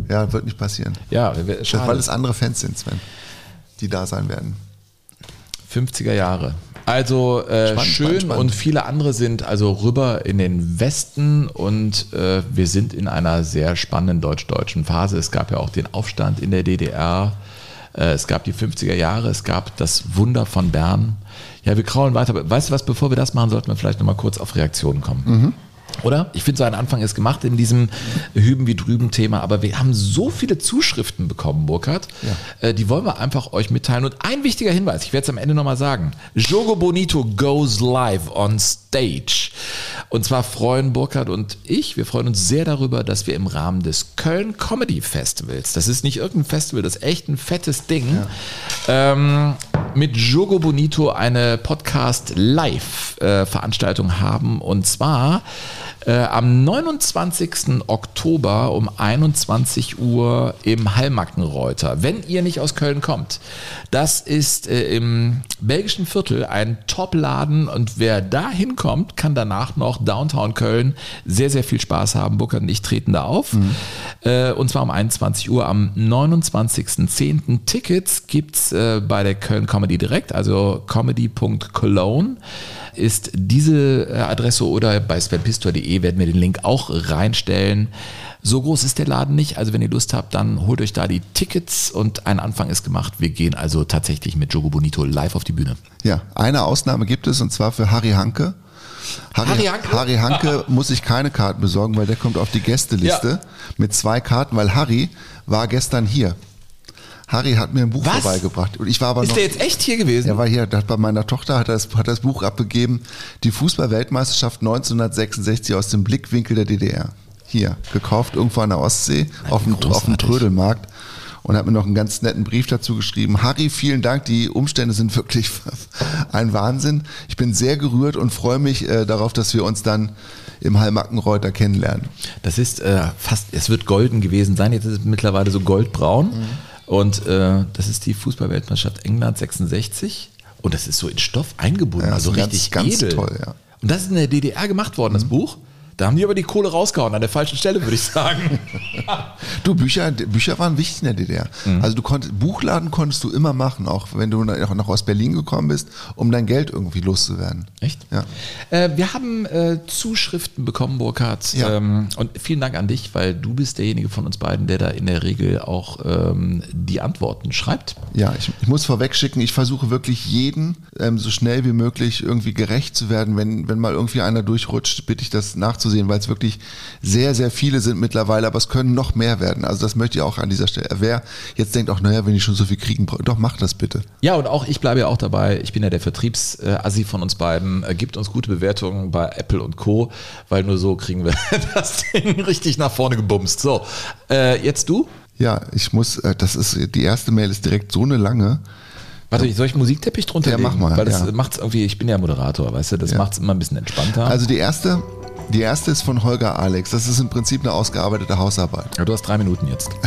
Ja, wird nicht passieren. Ja, schade. weil es andere Fans sind, Sven, die da sein werden. 50er Jahre. Also äh, Spannend, schön spannend, spannend. und viele andere sind also rüber in den Westen und äh, wir sind in einer sehr spannenden deutsch-deutschen Phase. Es gab ja auch den Aufstand in der DDR. Äh, es gab die 50er Jahre, es gab das Wunder von Bern. Ja, wir kraulen weiter. Aber Weißt du was, bevor wir das machen, sollten wir vielleicht nochmal kurz auf Reaktionen kommen. Mhm. Oder? Ich finde, so ein Anfang ist gemacht in diesem Hüben wie drüben Thema, aber wir haben so viele Zuschriften bekommen, Burkhard. Äh, die wollen wir einfach euch mitteilen. Und ein wichtiger Hinweis, ich werde es am Ende nochmal sagen. Jogo Bonito goes live on stage. Und zwar freuen Burkhard und ich, wir freuen uns sehr darüber, dass wir im Rahmen des Köln Comedy Festivals, das ist nicht irgendein Festival, das ist echt ein fettes Ding, ähm, mit Jogo Bonito eine Podcast-Live-Veranstaltung haben. Und zwar äh, am 29. Oktober um 21 Uhr im Hallmackenreuter. Wenn ihr nicht aus Köln kommt, das ist äh, im belgischen Viertel ein Top-Laden und wer da hinkommt, kann danach noch Downtown Köln sehr, sehr viel Spaß haben. Burkhard und ich treten da auf. Äh, und zwar um 21 Uhr am 29.10. Tickets gibt's äh, bei der Köln Comedy direkt, also comedy.cologne ist diese äh, Adresse oder bei svenpistor.de werden wir den Link auch reinstellen. So groß ist der Laden nicht, also wenn ihr Lust habt, dann holt euch da die Tickets und ein Anfang ist gemacht. Wir gehen also tatsächlich mit Jogo Bonito live auf die Bühne. Ja, eine Ausnahme gibt es und zwar für Harry Hanke. Harry Hanke? Harry Hanke muss sich keine Karten besorgen, weil der kommt auf die Gästeliste Ja. mit zwei Karten, weil Harry war gestern hier. Harry hat mir ein Buch Was? vorbeigebracht und ich war aber Ist noch. der jetzt echt hier gewesen? Er war hier, hat bei meiner Tochter hat er das, hat das Buch abgegeben, die Fußball-Weltmeisterschaft 1966 aus dem Blickwinkel der DDR. Hier, gekauft irgendwo an der Ostsee auf dem, auf dem. Trödelmarkt und hat mir noch einen ganz netten Brief dazu geschrieben. Harry, vielen Dank, die Umstände sind wirklich ein Wahnsinn. Ich bin sehr gerührt und freue mich äh, darauf, dass wir uns dann im Hallmackenreuter kennenlernen. Das ist äh, fast, es wird golden gewesen sein, jetzt ist es mittlerweile so goldbraun. Und äh, das ist die Fußballweltmeisterschaft England 66. Und das ist so in Stoff eingebunden, Ja, also ist ganz- richtig ganz edel. toll, ja. Mhm. Und das ist in der DDR gemacht worden, das Buch. Da haben die aber die Kohle rausgehauen, an der falschen Stelle, würde ich sagen. Du, Bücher, Bücher waren wichtig in der DDR. Mhm. Also du konntest, Buchladen konntest du immer machen, auch wenn du nach, nach aus Berlin gekommen bist, um dein Geld irgendwie loszuwerden. Echt? Ja. Äh, wir haben äh, Zuschriften bekommen, Burkhard. Ja. Ähm, und vielen Dank an dich, weil du bist derjenige von uns beiden, der da in der Regel auch ähm, die Antworten schreibt. Ja, ich, ich muss vorweg schicken, ich versuche wirklich jeden ähm, so schnell wie möglich irgendwie gerecht zu werden. Wenn, wenn mal irgendwie einer durchrutscht, bitte ich das nachzusehen, weil es wirklich sehr, sehr viele sind mittlerweile, aber es können noch mehr werden. Also das möchte ich auch an dieser Stelle. Wer jetzt denkt, auch naja, wenn ich schon so viel kriegen, brauche, doch mach das bitte. Ja, und auch ich bleibe ja auch dabei. Ich bin ja der Vertriebsassi von uns beiden. Äh, Gibt uns gute Bewertungen bei Apple und Co., weil nur so kriegen wir das Ding richtig nach vorne gebumst. So, äh, jetzt du? Ja, ich muss, äh, das ist, die erste Mail ist direkt so eine lange. Warte, soll ich Musikteppich drunter Ja, legen? mach mal, Weil das ja. macht's irgendwie, ich bin ja Moderator, weißt du, das Ja. macht's immer ein bisschen entspannter. Also die erste, die erste ist von Holger Alex. Das ist im Prinzip eine ausgearbeitete Hausarbeit. ja, du hast drei Minuten jetzt.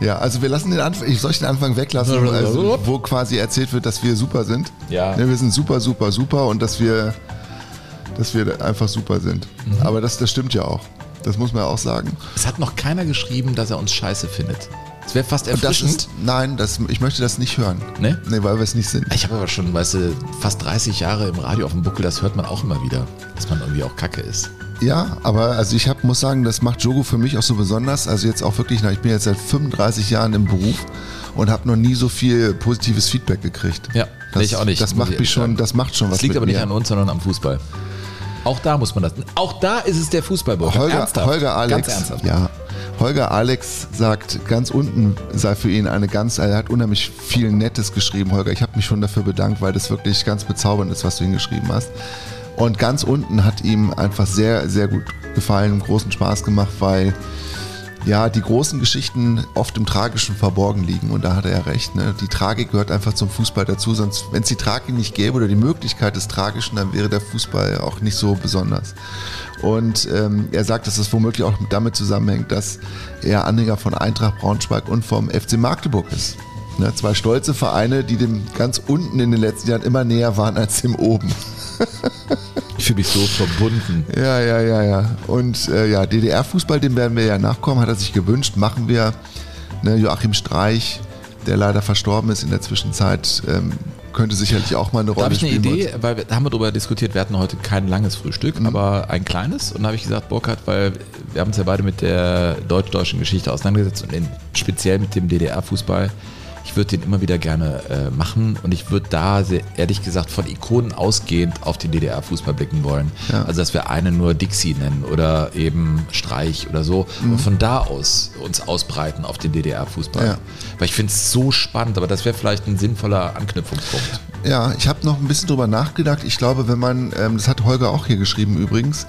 Ja, also wir lassen den Anfang, ich soll ich den Anfang weglassen, also, wo quasi erzählt wird, dass wir super sind. Ja. Ne, wir sind super, super, super und dass wir, dass wir einfach super sind. Mhm. Aber das, das stimmt ja auch. Das muss man ja auch sagen. Es hat noch keiner geschrieben, dass er uns scheiße findet. Es wäre fast Und das erfrischend. ist, nein, das, ich möchte das nicht hören. Ne? Nee, weil wir es nicht sind. Ich habe aber schon, weißt du, fast 30 Jahre im Radio auf dem Buckel, das hört man auch immer wieder, dass man irgendwie auch kacke ist. Ja, aber also ich hab, muss sagen, das macht Jogo für mich auch so besonders. Also jetzt auch wirklich, ich bin jetzt seit 35 Jahren im Beruf und habe noch nie so viel positives Feedback gekriegt. Ja, das, ich auch nicht, Das macht ich mich schon, das macht schon was Das liegt aber nicht mir. an uns, sondern am Fußball. Auch da muss man das. Auch da ist es der Fußballburg. Holger, ernsthaft. Holger Alex, Ganz ernsthaft. ja, Holger Alex sagt, ganz unten sei für ihn eine ganz, er hat unheimlich viel Nettes geschrieben, Holger. Ich habe mich schon dafür bedankt, weil das wirklich ganz bezaubernd ist, was du hingeschrieben hast. Und ganz unten hat ihm einfach sehr, sehr gut gefallen und großen Spaß gemacht, weil ja, die großen Geschichten oft im Tragischen verborgen liegen. Und da hat er ja recht. Ne? Die Tragik gehört einfach zum Fußball dazu. Sonst, wenn es die Tragik nicht gäbe oder die Möglichkeit des Tragischen, dann wäre der Fußball auch nicht so besonders. Und ähm, er sagt, dass es womöglich auch damit zusammenhängt, dass er Anhänger von Eintracht Braunschweig und vom FC Magdeburg ist. Ne? Zwei stolze Vereine, die dem ganz unten in den letzten Jahren immer näher waren als dem oben. Ich fühle mich so verbunden. Ja, ja, ja, ja. Und äh, ja, DDR-Fußball, dem werden wir ja nachkommen, hat er sich gewünscht, machen wir. Ne, Joachim Streich, der leider verstorben ist in der Zwischenzeit, ähm, könnte sicherlich auch mal eine Da Rolle habe ich eine spielen. Idee, weil wir, da haben wir darüber diskutiert, wir hatten heute kein langes Frühstück, Mhm. aber ein kleines. Und da habe ich gesagt, Burkhard, weil wir haben uns ja beide mit der deutsch-deutschen Geschichte auseinandergesetzt und in, speziell mit dem DDR-Fußball. Ich würde den immer wieder gerne äh, machen und ich würde da sehr, ehrlich gesagt von Ikonen ausgehend auf den DDR-Fußball blicken wollen. Ja. Also dass wir eine nur Dixie nennen oder eben Streich oder so Mhm. und von da aus uns ausbreiten auf den DDR-Fußball. Ja. Weil ich finde es so spannend, aber das wäre vielleicht ein sinnvoller Anknüpfungspunkt. Ja, ich habe noch ein bisschen drüber nachgedacht. Ich glaube, wenn man, ähm, das hat Holger auch hier geschrieben übrigens,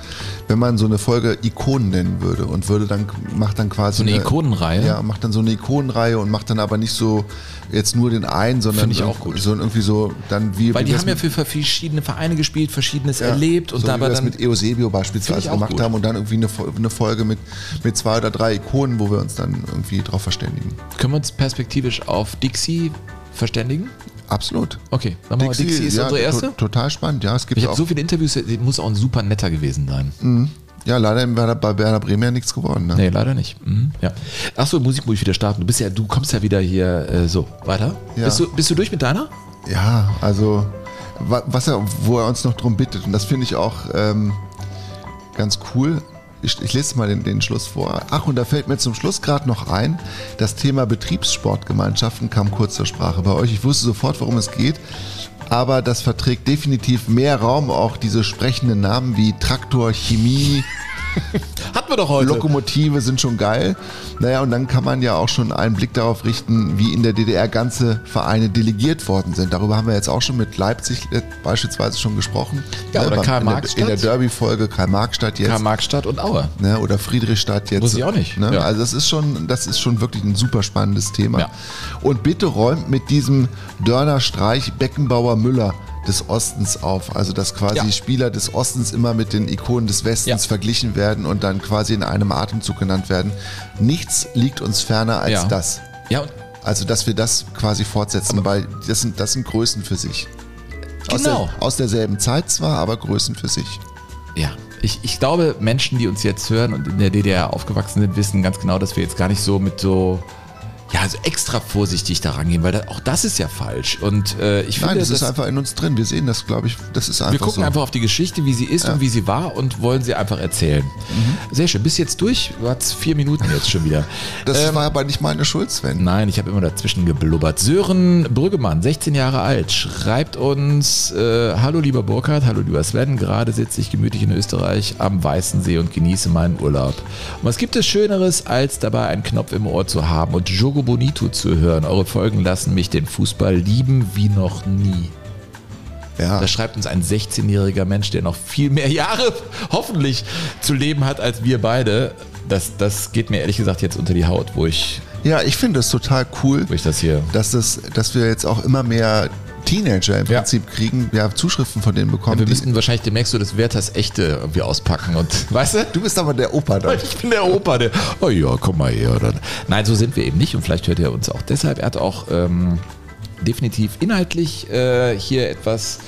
wenn man so eine Folge Ikonen nennen würde und würde dann, macht dann quasi. So eine Ikonenreihe? Ja, macht dann so eine Ikonenreihe und macht dann aber nicht so jetzt nur den einen, sondern Finde ich auch gut. So irgendwie so dann wie. Weil die haben ja für verschiedene Vereine gespielt, verschiedenes Ja, erlebt und so dabei wie wir das dann. mit Eusebio beispielsweise gemacht gut. haben und dann irgendwie eine, eine Folge mit, mit zwei oder drei Ikonen, wo wir uns dann irgendwie drauf verständigen. Können wir uns perspektivisch auf Dixie verständigen? Absolut. Okay, dann Dixie ist ja, unsere erste. to- Total spannend, ja. Es gibt Ich habe so viele Interviews, muss auch ein super netter gewesen sein. Ja, leider Werder- bei Werder Bremen ja nichts geworden. Ne? Nee, leider nicht. Mhm, ja. Achso, Musik muss ich wieder starten. Du bist ja, du kommst ja wieder hier äh, so weiter. Ja. Bist, du, bist du durch mit deiner? Ja, also wa- was er, wo er uns noch drum bittet, und das finde ich auch ähm, ganz cool. Ich, ich lese mal den, den Schluss vor. Ach, und da fällt mir zum Schluss gerade noch ein, das Thema Betriebssportgemeinschaften kam kurz zur Sprache bei euch. Ich wusste sofort, worum es geht. Aber das verträgt definitiv mehr Raum, auch diese sprechenden Namen wie Traktor, Chemie, Hatten wir doch heute. Lokomotive sind schon geil. Naja, und dann kann man ja auch schon einen Blick darauf richten, wie in der DDR ganze Vereine delegiert worden sind. Darüber haben wir jetzt auch schon mit Leipzig äh, beispielsweise schon gesprochen. Ja, Ne, oder Karl-Marx-Stadt. In der, der Derby-Folge Karl-Marx-Stadt jetzt. Karl-Marx-Stadt und Aue. Ne, oder Friedrichstadt jetzt. Wusste ich auch nicht. Ne? Ja. Also das ist schon, das ist schon wirklich ein super spannendes Thema. Ja. Und bitte räumt mit diesem Dörner Streich Beckenbauer Müller des Ostens auf. Also dass quasi Ja. Spieler des Ostens immer mit den Ikonen des Westens Ja. verglichen werden und dann quasi in einem Atemzug genannt werden. Nichts liegt uns ferner als Ja. das. Ja, Also dass wir das quasi fortsetzen, weil das sind, das sind Größen für sich. Aus, Genau. der, aus derselben Zeit zwar, aber Größen für sich. Ja, ich, ich glaube, Menschen, die uns jetzt hören und in der DDR aufgewachsen sind, wissen ganz genau, dass wir jetzt gar nicht so mit so, ja, so extra vorsichtig da rangehen, weil da, auch das ist ja falsch. Und äh, ich finde, Nein, das, das, ist einfach in uns drin. Wir sehen das, glaube ich, das ist einfach wir gucken so. einfach auf die Geschichte, wie sie ist und wie sie war und wollen sie einfach erzählen. Mhm. Sehr schön. Bist jetzt durch? Du hast vier Minuten jetzt schon wieder. Das Ähm, war aber nicht meine Schuld, Sven. Nein, ich habe immer dazwischen geblubbert. Sören Brüggemann, 16 Jahre alt, schreibt uns: äh, Hallo lieber Burkhard, hallo lieber Sven. Gerade sitze ich gemütlich in Österreich am Weißen See und genieße meinen Urlaub. Und was gibt es Schöneres, als dabei einen Knopf im Ohr zu haben und Jogo Bonito zu hören? Eure Folgen lassen mich den Fußball lieben wie noch nie. Ja. Da schreibt uns ein 16-jähriger Mensch, der noch viel mehr Jahre hoffentlich zu leben hat als wir beide. Das, das geht mir ehrlich gesagt jetzt unter die Haut, wo ich, Ja, ich finde es total cool, wo ich das hier dass, das, dass wir jetzt auch immer mehr Teenager im Ja. Prinzip kriegen, ja, Zuschriften von denen bekommen. wir die- müssten wahrscheinlich demnächst so das Werthers Echte irgendwie auspacken und, weißt du? du bist aber der Opa da. Ich bin der Opa, der, oh ja, komm mal her. Dann. Nein, so sind wir eben nicht und vielleicht hört er uns auch deshalb. Er hat auch ähm, definitiv inhaltlich äh, hier etwas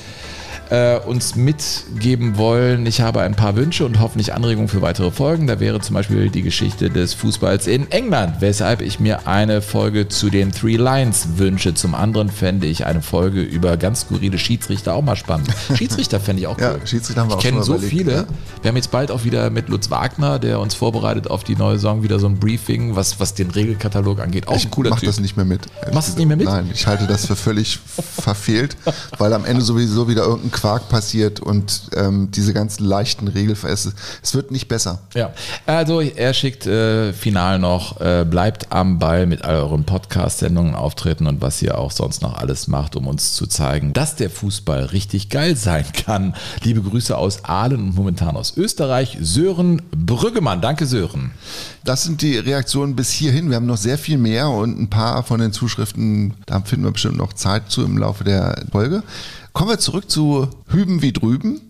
äh, uns mitgeben wollen. Ich habe ein paar Wünsche und hoffentlich Anregungen für weitere Folgen. Da wäre zum Beispiel die Geschichte des Fußballs in England, weshalb ich mir eine Folge zu den Three Lions wünsche. Zum anderen fände ich eine Folge über ganz skurrile Schiedsrichter auch mal spannend. Schiedsrichter fände ich auch Ja, cool. Schiedsrichter haben wir ich kenne so überlegt, viele. ja. Wir haben jetzt bald auch wieder mit Lutz Wagner, der uns vorbereitet auf die neue Saison, wieder so ein Briefing, was, was den Regelkatalog angeht. Auch ich ein cooler mach Typ. das nicht mehr mit. Machst du es nicht mehr mit? Nein, ich halte das für völlig verfehlt, weil am Ende sowieso wieder irgendein Quark passiert und ähm, diese ganzen leichten Regelveräste. Es wird nicht besser. Ja, also er schickt äh, final noch, äh, bleibt am Ball mit all euren Podcast-Sendungen, Auftritten und was ihr auch sonst noch alles macht, um uns zu zeigen, dass der Fußball richtig geil sein kann. Liebe Grüße aus Aalen und momentan aus Österreich, Sören Brüggemann. Danke, Sören. das sind die Reaktionen bis hierhin. Wir haben noch sehr viel mehr und ein paar von den Zuschriften, da finden wir bestimmt noch Zeit zu im Laufe der Folge. Kommen wir zurück zu Hüben wie drüben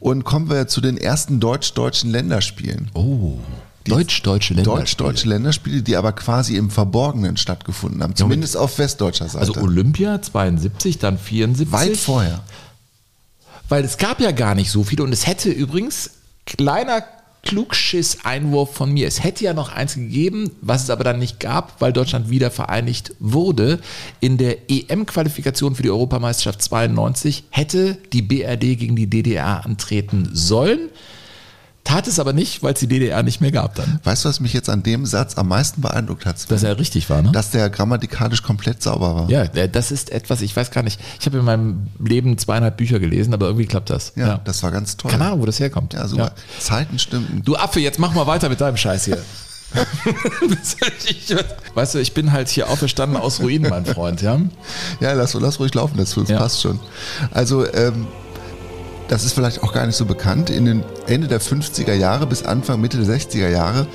und kommen wir zu den ersten deutsch-deutschen Länderspielen. Oh. Deutsch-deutsche Länder. Deutsch-deutsche Länderspiele, die aber quasi im Verborgenen stattgefunden haben, zumindest auf westdeutscher Seite. Also Olympia 72, dann 74. Weit vorher. Weil es gab ja gar nicht so viele und es hätte übrigens, kleiner Klugschiss-Einwurf von mir, es hätte ja noch eins gegeben, was es aber dann nicht gab, weil Deutschland wieder vereinigt wurde. In der EM-Qualifikation für die Europameisterschaft 92 hätte die BRD gegen die DDR antreten sollen. Tat es aber nicht, weil es die DDR nicht mehr gab dann. Weißt du, was mich jetzt an dem Satz am meisten beeindruckt hat? Sven? Dass er richtig war, ne? Dass der grammatikalisch komplett sauber war. Ja, äh, das ist etwas, ich weiß gar nicht. Ich habe in meinem Leben zweieinhalb Bücher gelesen, aber irgendwie klappt das. Ja, das war ganz toll. Keine Ahnung, wo das herkommt. Ja, super. Zeiten stimmten. Du Affe, jetzt mach mal weiter mit deinem Scheiß hier. Weißt du, ich bin halt hier auferstanden aus Ruinen, mein Freund, ja? Ja, lass, lass ruhig laufen, das, das Ja. passt schon. Also, ähm, das ist vielleicht auch gar nicht so bekannt. In den Ende der 50er Jahre bis Anfang, Mitte der 60er Jahre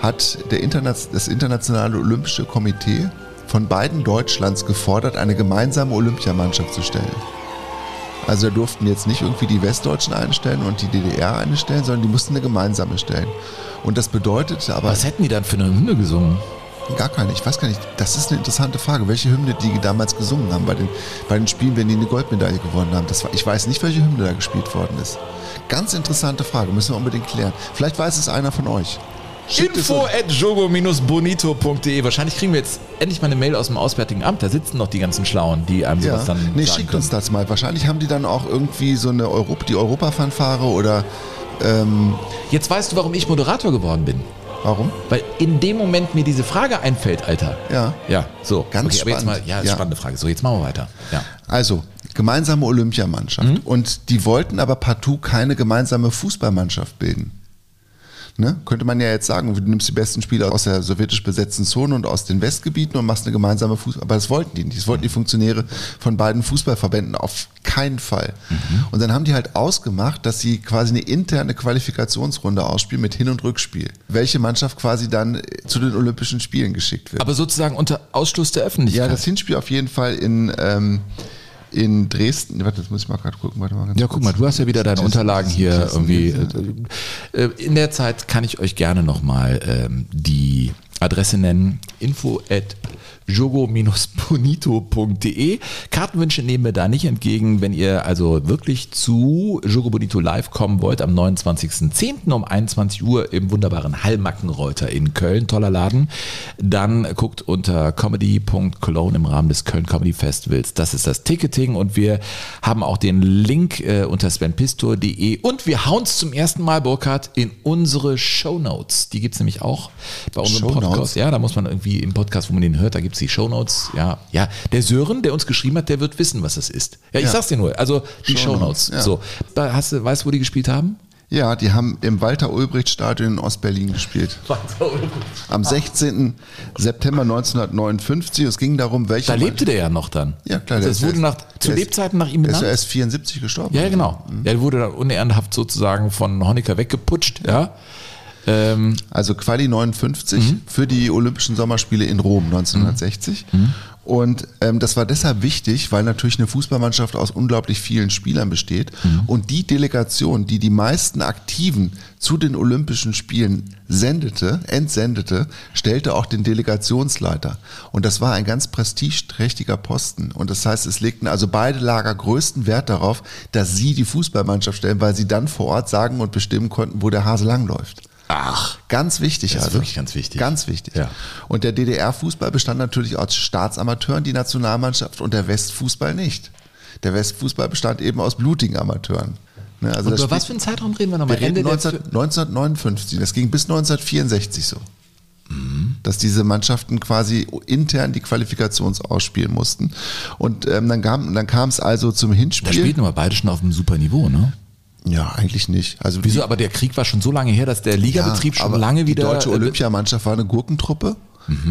hat der Interna das Internationale Olympische Komitee von beiden Deutschlands gefordert, eine gemeinsame Olympiamannschaft zu stellen. Also da durften jetzt nicht irgendwie die Westdeutschen einstellen und die DDR einstellen, sondern die mussten eine gemeinsame stellen. Und das bedeutete aber Was hätten die dann für eine Hymne gesungen? Gar keine. Ich weiß gar nicht. Das ist eine interessante Frage. Welche Hymne die damals gesungen haben bei den, bei den Spielen, wenn die eine Goldmedaille gewonnen haben. Das war, ich weiß nicht, welche Hymne da gespielt worden ist. Ganz interessante Frage. Müssen wir unbedingt klären. Vielleicht weiß es einer von euch. Schickt Info at jogo-bonito.de. Wahrscheinlich kriegen wir jetzt endlich mal eine Mail aus dem Auswärtigen Amt. Da sitzen noch die ganzen Schlauen, die einem Ja. sowas dann Nee, schickt können. uns das mal. Wahrscheinlich haben die dann auch irgendwie so eine Europa, die Europa-Fanfare oder ähm, Jetzt weißt du, warum ich Moderator geworden bin. Warum? Weil in dem Moment mir diese Frage einfällt, Alter. Ja. Ja, so. Ganz okay, jetzt mal, spannend. ja, Ja. spannende Frage. So, jetzt machen wir weiter. Ja. Also, gemeinsame Olympiamannschaft. Mhm. Und die wollten aber partout keine gemeinsame Fußballmannschaft bilden. Ne? Könnte man ja jetzt sagen, du nimmst die besten Spieler aus der sowjetisch besetzten Zone und aus den Westgebieten und machst eine gemeinsame Fußball. Aber das wollten die nicht. Das wollten die Funktionäre von beiden Fußballverbänden auf keinen Fall. Mhm. Und dann haben die halt ausgemacht, dass sie quasi eine interne Qualifikationsrunde ausspielen mit Hin- und Rückspiel. Welche Mannschaft quasi dann äh, zu den Olympischen Spielen geschickt wird. Aber sozusagen unter Ausschluss der Öffentlichkeit. Ja, das Hinspiel auf jeden Fall in, ähm, in Dresden. Warte, das muss ich mal gerade gucken. Warte mal ganz Ja, guck mal, du hast ja wieder deine Unterlagen hier irgendwie. Äh, äh, in der Zeit kann ich euch gerne nochmal ähm, die Adresse nennen: info at jogo-bonito.de. Kartenwünsche nehmen wir da nicht entgegen. Wenn ihr also wirklich zu Jogo Bonito live kommen wollt, am 29.10. um 21 Uhr im wunderbaren Hallmackenreuter in Köln, toller Laden, dann guckt unter comedy.cologne im Rahmen des Köln Comedy Festivals. Das ist das Ticketing und wir haben auch den Link äh, unter svenpistor.de und wir hauen es zum ersten Mal, Burkhard, in unsere Shownotes. Die gibt es nämlich auch bei unserem Shownotes? Podcast. Ja, da muss man irgendwie im Podcast, wo man den hört, da gibt es die Shownotes. Ja, ja. Der Sören, der uns geschrieben hat, der wird wissen, was das ist. Ja, ich Ja. sag's dir nur. Also die Shownotes, Shownotes. ja. So, da hast du, weißt du, wo die gespielt haben? Ja, die haben im Walter-Ulbricht-Stadion in Ostberlin gespielt. Am 16. September 1959. Es ging darum, welche. Da lebte der ja noch dann. Ja, klar. Also es ist wurde nach, zu ist- Lebzeiten nach ihm ist benannt. ja erst 74 gestorben. Ja, ja, genau. Ja, der wurde dann unehrenhaft sozusagen von Honecker weggeputscht, ja. Ähm, Also Quali 59 für die Olympischen Sommerspiele in Rom 1960. Und ähm, das war deshalb wichtig, weil natürlich eine Fußballmannschaft aus unglaublich vielen Spielern besteht. Und die Delegation, die die meisten Aktiven zu den Olympischen Spielen sendete, entsendete, stellte auch den Delegationsleiter. Und das war ein ganz prestigeträchtiger Posten. Und das heißt, es legten also beide Lager größten Wert darauf, dass sie die Fußballmannschaft stellen, weil sie dann vor Ort sagen und bestimmen konnten, wo der Hase langläuft. Ach, Ganz wichtig Das ist also. wirklich ganz wichtig. Ganz wichtig. Ja. Und der DDR-Fußball bestand natürlich aus Staatsamateuren, die Nationalmannschaft, und der Westfußball nicht. Der Westfußball bestand eben aus blutigen Amateuren. Ne, also über was für einen Zeitraum reden wir nochmal? wir reden der 19, 1959. Das ging bis 1964 so. Dass diese Mannschaften quasi intern die Qualifikations ausspielen mussten. Und ähm, dann kam dann es also zum Da Hinspiel. spielten aber beide schon auf einem super Niveau, ne? Ja, eigentlich nicht. Also Wieso? die- Aber der Krieg war schon so lange her, dass der Ligabetrieb Ja, schon lange wieder. Die deutsche äh, Olympiamannschaft war eine Gurkentruppe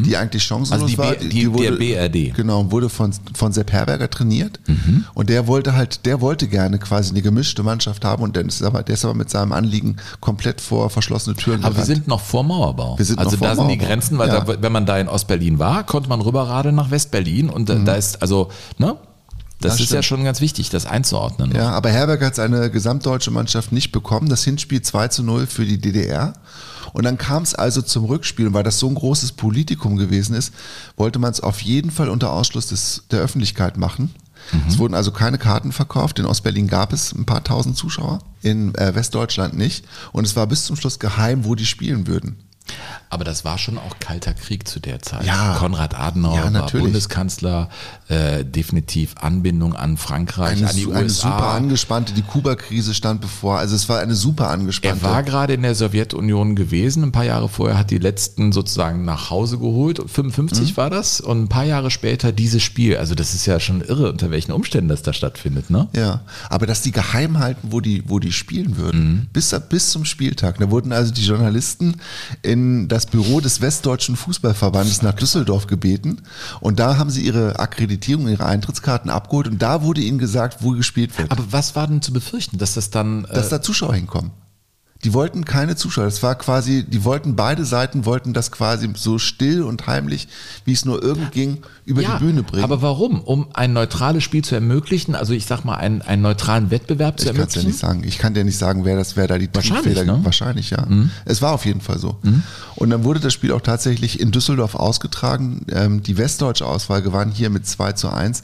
die eigentlich chancenlos Also die war. B- die- der BRD. Genau, wurde von, von Sepp Herberger trainiert. Mhm. Und der wollte halt, der wollte gerne quasi eine gemischte Mannschaft haben und der ist aber, der ist aber mit seinem Anliegen komplett vor verschlossene Türen Aber wir gerannt. sind noch vor Mauerbau. Wir sind also noch vor da sind die Mauerbau. Grenzen, weil Ja. da, wenn man da in Ostberlin war, konnte man rüberradeln nach Westberlin und Mhm. da, da ist, also, ne? Das, Das ist ja stimmt. schon ganz wichtig, das einzuordnen. Ja, aber Herberger hat seine gesamtdeutsche Mannschaft nicht bekommen. Das Hinspiel 2 zu 0 für die DDR. Und dann kam es also zum Rückspiel. Und weil das so ein großes Politikum gewesen ist, wollte man es auf jeden Fall unter Ausschluss des, der Öffentlichkeit machen. Es wurden also keine Karten verkauft. In Ostberlin gab es ein paar tausend Zuschauer, in äh, Westdeutschland nicht. Und es war bis zum Schluss geheim, wo die spielen würden. Aber das war schon auch kalter Krieg zu der Zeit. Ja. Konrad Adenauer Ja, war. Bundeskanzler, äh, definitiv Anbindung an Frankreich, Eine, an die eine USA. super angespannte, die Kuba-Krise stand bevor. Also es war eine super angespannte. Er war gerade in der Sowjetunion gewesen. Ein paar Jahre vorher hat die letzten sozusagen nach Hause geholt. 55 Mhm. war das. Und ein paar Jahre später dieses Spiel. Also das ist ja schon irre, unter welchen Umständen das da stattfindet, ne? Ja, aber dass die geheim halten, wo die, wo die spielen würden, Mhm. bis, bis zum Spieltag. Da wurden also die Journalisten in das Büro des Westdeutschen Fußballverbandes nach Düsseldorf gebeten und da haben sie ihre Akkreditierung, ihre Eintrittskarten abgeholt und da wurde ihnen gesagt, wo gespielt wird. Aber was war denn zu befürchten, dass das dann... Äh, dass da Zuschauer hinkommen. Die wollten keine Zuschauer. Das war quasi, die wollten, beide Seiten wollten das quasi so still und heimlich, wie es nur irgend ging, über die Bühne bringen. Aber warum? Um ein neutrales Spiel zu ermöglichen, also ich sag mal, einen, einen neutralen Wettbewerb zu Ich kann ja ermöglichen? nicht sagen. Ich kann dir nicht sagen, wer das, wer da die Triebfeder- ne? Mhm. Wahrscheinlich, ja. Es war auf jeden Fall so. Und dann wurde das Spiel auch tatsächlich in Düsseldorf ausgetragen. Ähm, die westdeutsche Auswahl gewann hier mit 2 zu 1.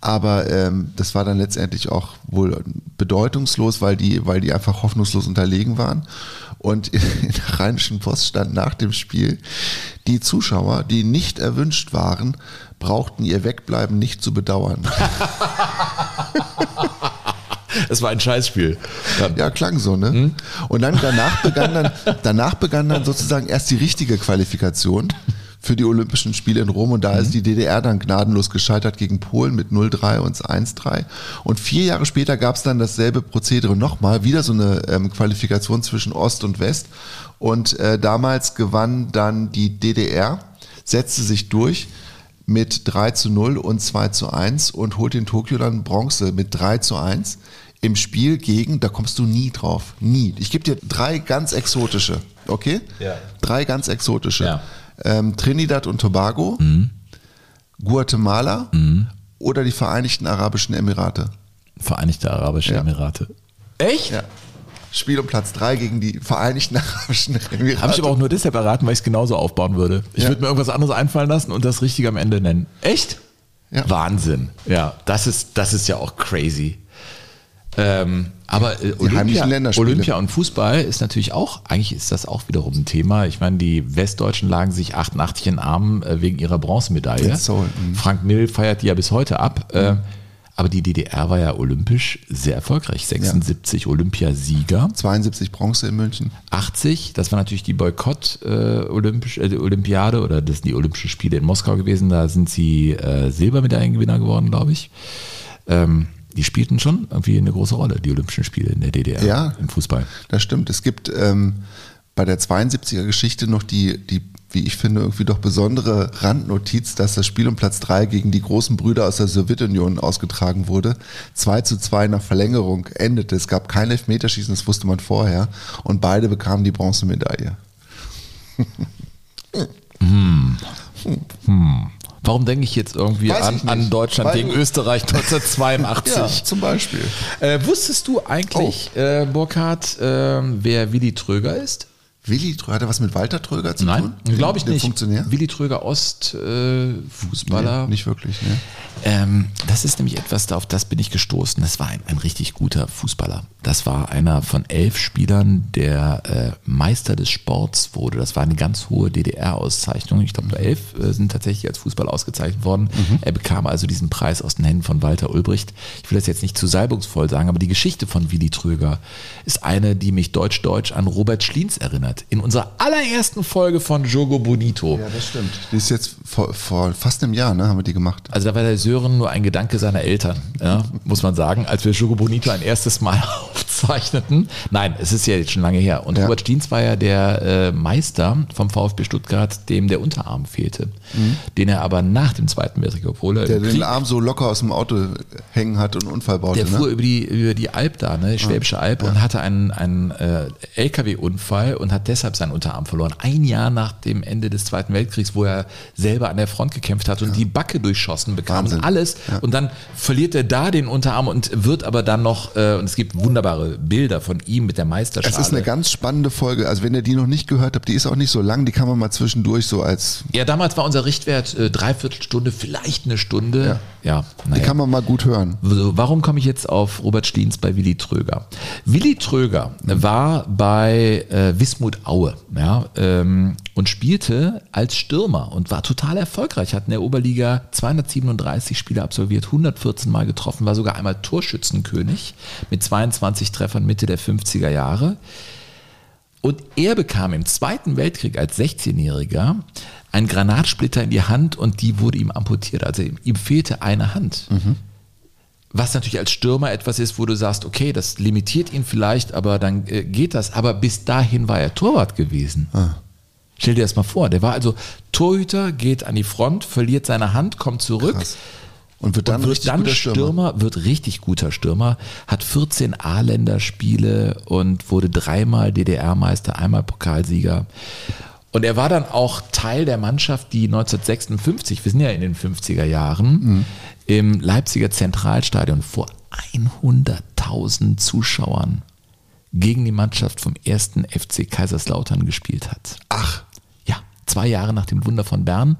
Aber ähm, das war dann letztendlich auch wohl bedeutungslos, weil die, weil die einfach hoffnungslos unterlegen waren. Und in der Rheinischen Post stand nach dem Spiel, die Zuschauer, die nicht erwünscht waren, brauchten ihr Wegbleiben nicht zu bedauern. Es war ein Scheißspiel. Dann. Ja, klang so, ne? Hm? Und dann danach begann dann, danach begann dann sozusagen erst die richtige Qualifikation für die Olympischen Spiele in Rom und da Hm? ist die DDR dann gnadenlos gescheitert gegen Polen mit 0-3 und 1-3. Und vier Jahre später gab es dann dasselbe Prozedere nochmal, wieder so eine ähm, Qualifikation zwischen Ost und West. Und äh, damals gewann dann die DDR, setzte sich durch mit 3 zu 0 und 2 zu 1 und holt in Tokio dann Bronze mit 3 zu 1 im Spiel gegen, da kommst du nie drauf, nie. Ich gebe dir drei ganz exotische, okay? Ja. Drei ganz exotische. Ja. Ähm, Trinidad und Tobago, Guatemala oder die Vereinigten Arabischen Emirate. Vereinigte Arabische Ja. Emirate. Echt? Ja. Spiel um Platz 3 gegen die Vereinigten Arabischen Emirate. Habe ich aber auch nur deshalb erraten, weil ich es genauso aufbauen würde. Ich Ja. würde mir irgendwas anderes einfallen lassen und das Richtige am Ende nennen. Echt? Ja. Wahnsinn. Ja, das ist, das ist ja auch crazy. Ähm, aber äh, Olympia. Olympia und Fußball ist natürlich auch, eigentlich ist das auch wiederum ein Thema. Ich meine, die Westdeutschen lagen sich 88 in Armen äh, wegen ihrer Bronzemedaille. Seoul, mhm. Frank Mill feiert die ja bis heute ab. Äh, aber die DDR war ja olympisch sehr erfolgreich. 76 Olympiasieger. 72 Bronze in München. 80, das war natürlich die Boykott äh, äh, oder das sind die Olympischen Spiele in Moskau gewesen. Da sind sie äh, Silbermedaillengewinner geworden, glaube ich. Ähm, die spielten schon irgendwie eine große Rolle, die Olympischen Spiele in der DDR Ja. im Fußball. Das stimmt. Es gibt ähm, bei der 72er Geschichte noch die, die, wie ich finde, irgendwie doch besondere Randnotiz, dass das Spiel um Platz 3 gegen die großen Brüder aus der Sowjetunion ausgetragen wurde. 2 zu 2 nach Verlängerung endete. Es gab kein Elfmeterschießen, das wusste man vorher. Und beide bekamen die Bronzemedaille. Warum denke ich jetzt irgendwie Weiß an, an Deutschland Weil gegen Österreich 1982? zum Beispiel. Äh, wusstest du eigentlich, äh, Burkhard, äh, wer Willi Tröger ist? Willi Tröger, hat er was mit Walter Tröger zu Nein, tun? glaube ich nicht. Funktionär? Willi Tröger Ost, äh, Fußballer. Nee, nicht wirklich, ne? Ähm, das ist nämlich etwas, auf das bin ich gestoßen. Das war ein, ein richtig guter Fußballer. Das war einer von elf Spielern, der äh, Meister des Sports wurde. Das war eine ganz hohe DDR-Auszeichnung. Ich glaube, nur elf äh, sind tatsächlich als Fußballer ausgezeichnet worden. Er bekam also diesen Preis aus den Händen von Walter Ulbricht. Ich will das jetzt nicht zu salbungsvoll sagen, aber die Geschichte von Willi Tröger ist eine, die mich deutsch-deutsch an Robert Schliens erinnert. In unserer allerersten Folge von Jogo Bonito. Ja, das stimmt. Die ist jetzt vor, vor fast einem Jahr, ne, haben wir die gemacht. Also da war der Sören nur ein Gedanke seiner Eltern, ja, muss man sagen, als wir Jogo Bonito ein erstes Mal auszeichneten. Nein, es ist ja jetzt schon lange her. Und Ja. Robert Stiens war ja der äh, Meister vom VfB Stuttgart, dem der Unterarm fehlte. Den er aber nach dem Zweiten Weltkrieg, obwohl er Mhm. Der den Krieg, Arm so locker aus dem Auto hängen hat und einen Unfall baute. der fuhr ne? über die, über die Alp da, ne, Schwäbische Alb, und hatte einen, einen äh, LKW-Unfall und hat deshalb seinen Unterarm verloren. Ein Jahr nach dem Ende des Zweiten Weltkriegs, wo er selber an der Front gekämpft hat und die Backe durchschossen bekam Wahnsinn. und alles. Und dann verliert er da den Unterarm und wird aber dann noch, äh, und es gibt wunderbare Bilder von ihm mit der Meisterschale. Es ist eine ganz spannende Folge. Also wenn ihr die noch nicht gehört habt, die ist auch nicht so lang, die kann man mal zwischendurch so als, ja, damals war unser Richtwert äh, dreiviertel Stunde, vielleicht eine Stunde. Ja, die naja. kann man mal gut hören. Warum komme ich jetzt auf Robert Stiens bei Willi Tröger? Willi Tröger war bei äh, Wismut Aue ja, ähm, und spielte als Stürmer und war total erfolgreich. Hat in der Oberliga 237 Spiele absolviert, 114 Mal getroffen, war sogar einmal Torschützenkönig mit 22 Treffern Mitte der 50er Jahre. Und er bekam im Zweiten Weltkrieg als 16-Jähriger einen Granatsplitter in die Hand und die wurde ihm amputiert. Also ihm, fehlte eine Hand. Was natürlich als Stürmer etwas ist, wo du sagst, okay, das limitiert ihn vielleicht, aber dann äh, geht das. Aber bis dahin war er Torwart gewesen. Stell dir das mal vor. Der war also Torhüter, geht an die Front, verliert seine Hand, kommt zurück. Krass. Und wird dann und wird richtig dann guter Stürmer. Stürmer. wird richtig guter Stürmer, hat 14 A-Länderspiele und wurde dreimal DDR-Meister, einmal Pokalsieger. Und er war dann auch Teil der Mannschaft, die 1956, wir sind ja in den 50er Jahren, Mhm. im Leipziger Zentralstadion vor 100.000 Zuschauern gegen die Mannschaft vom ersten FC Kaiserslautern gespielt hat. Ach, Ja, zwei Jahre nach dem Wunder von Bern.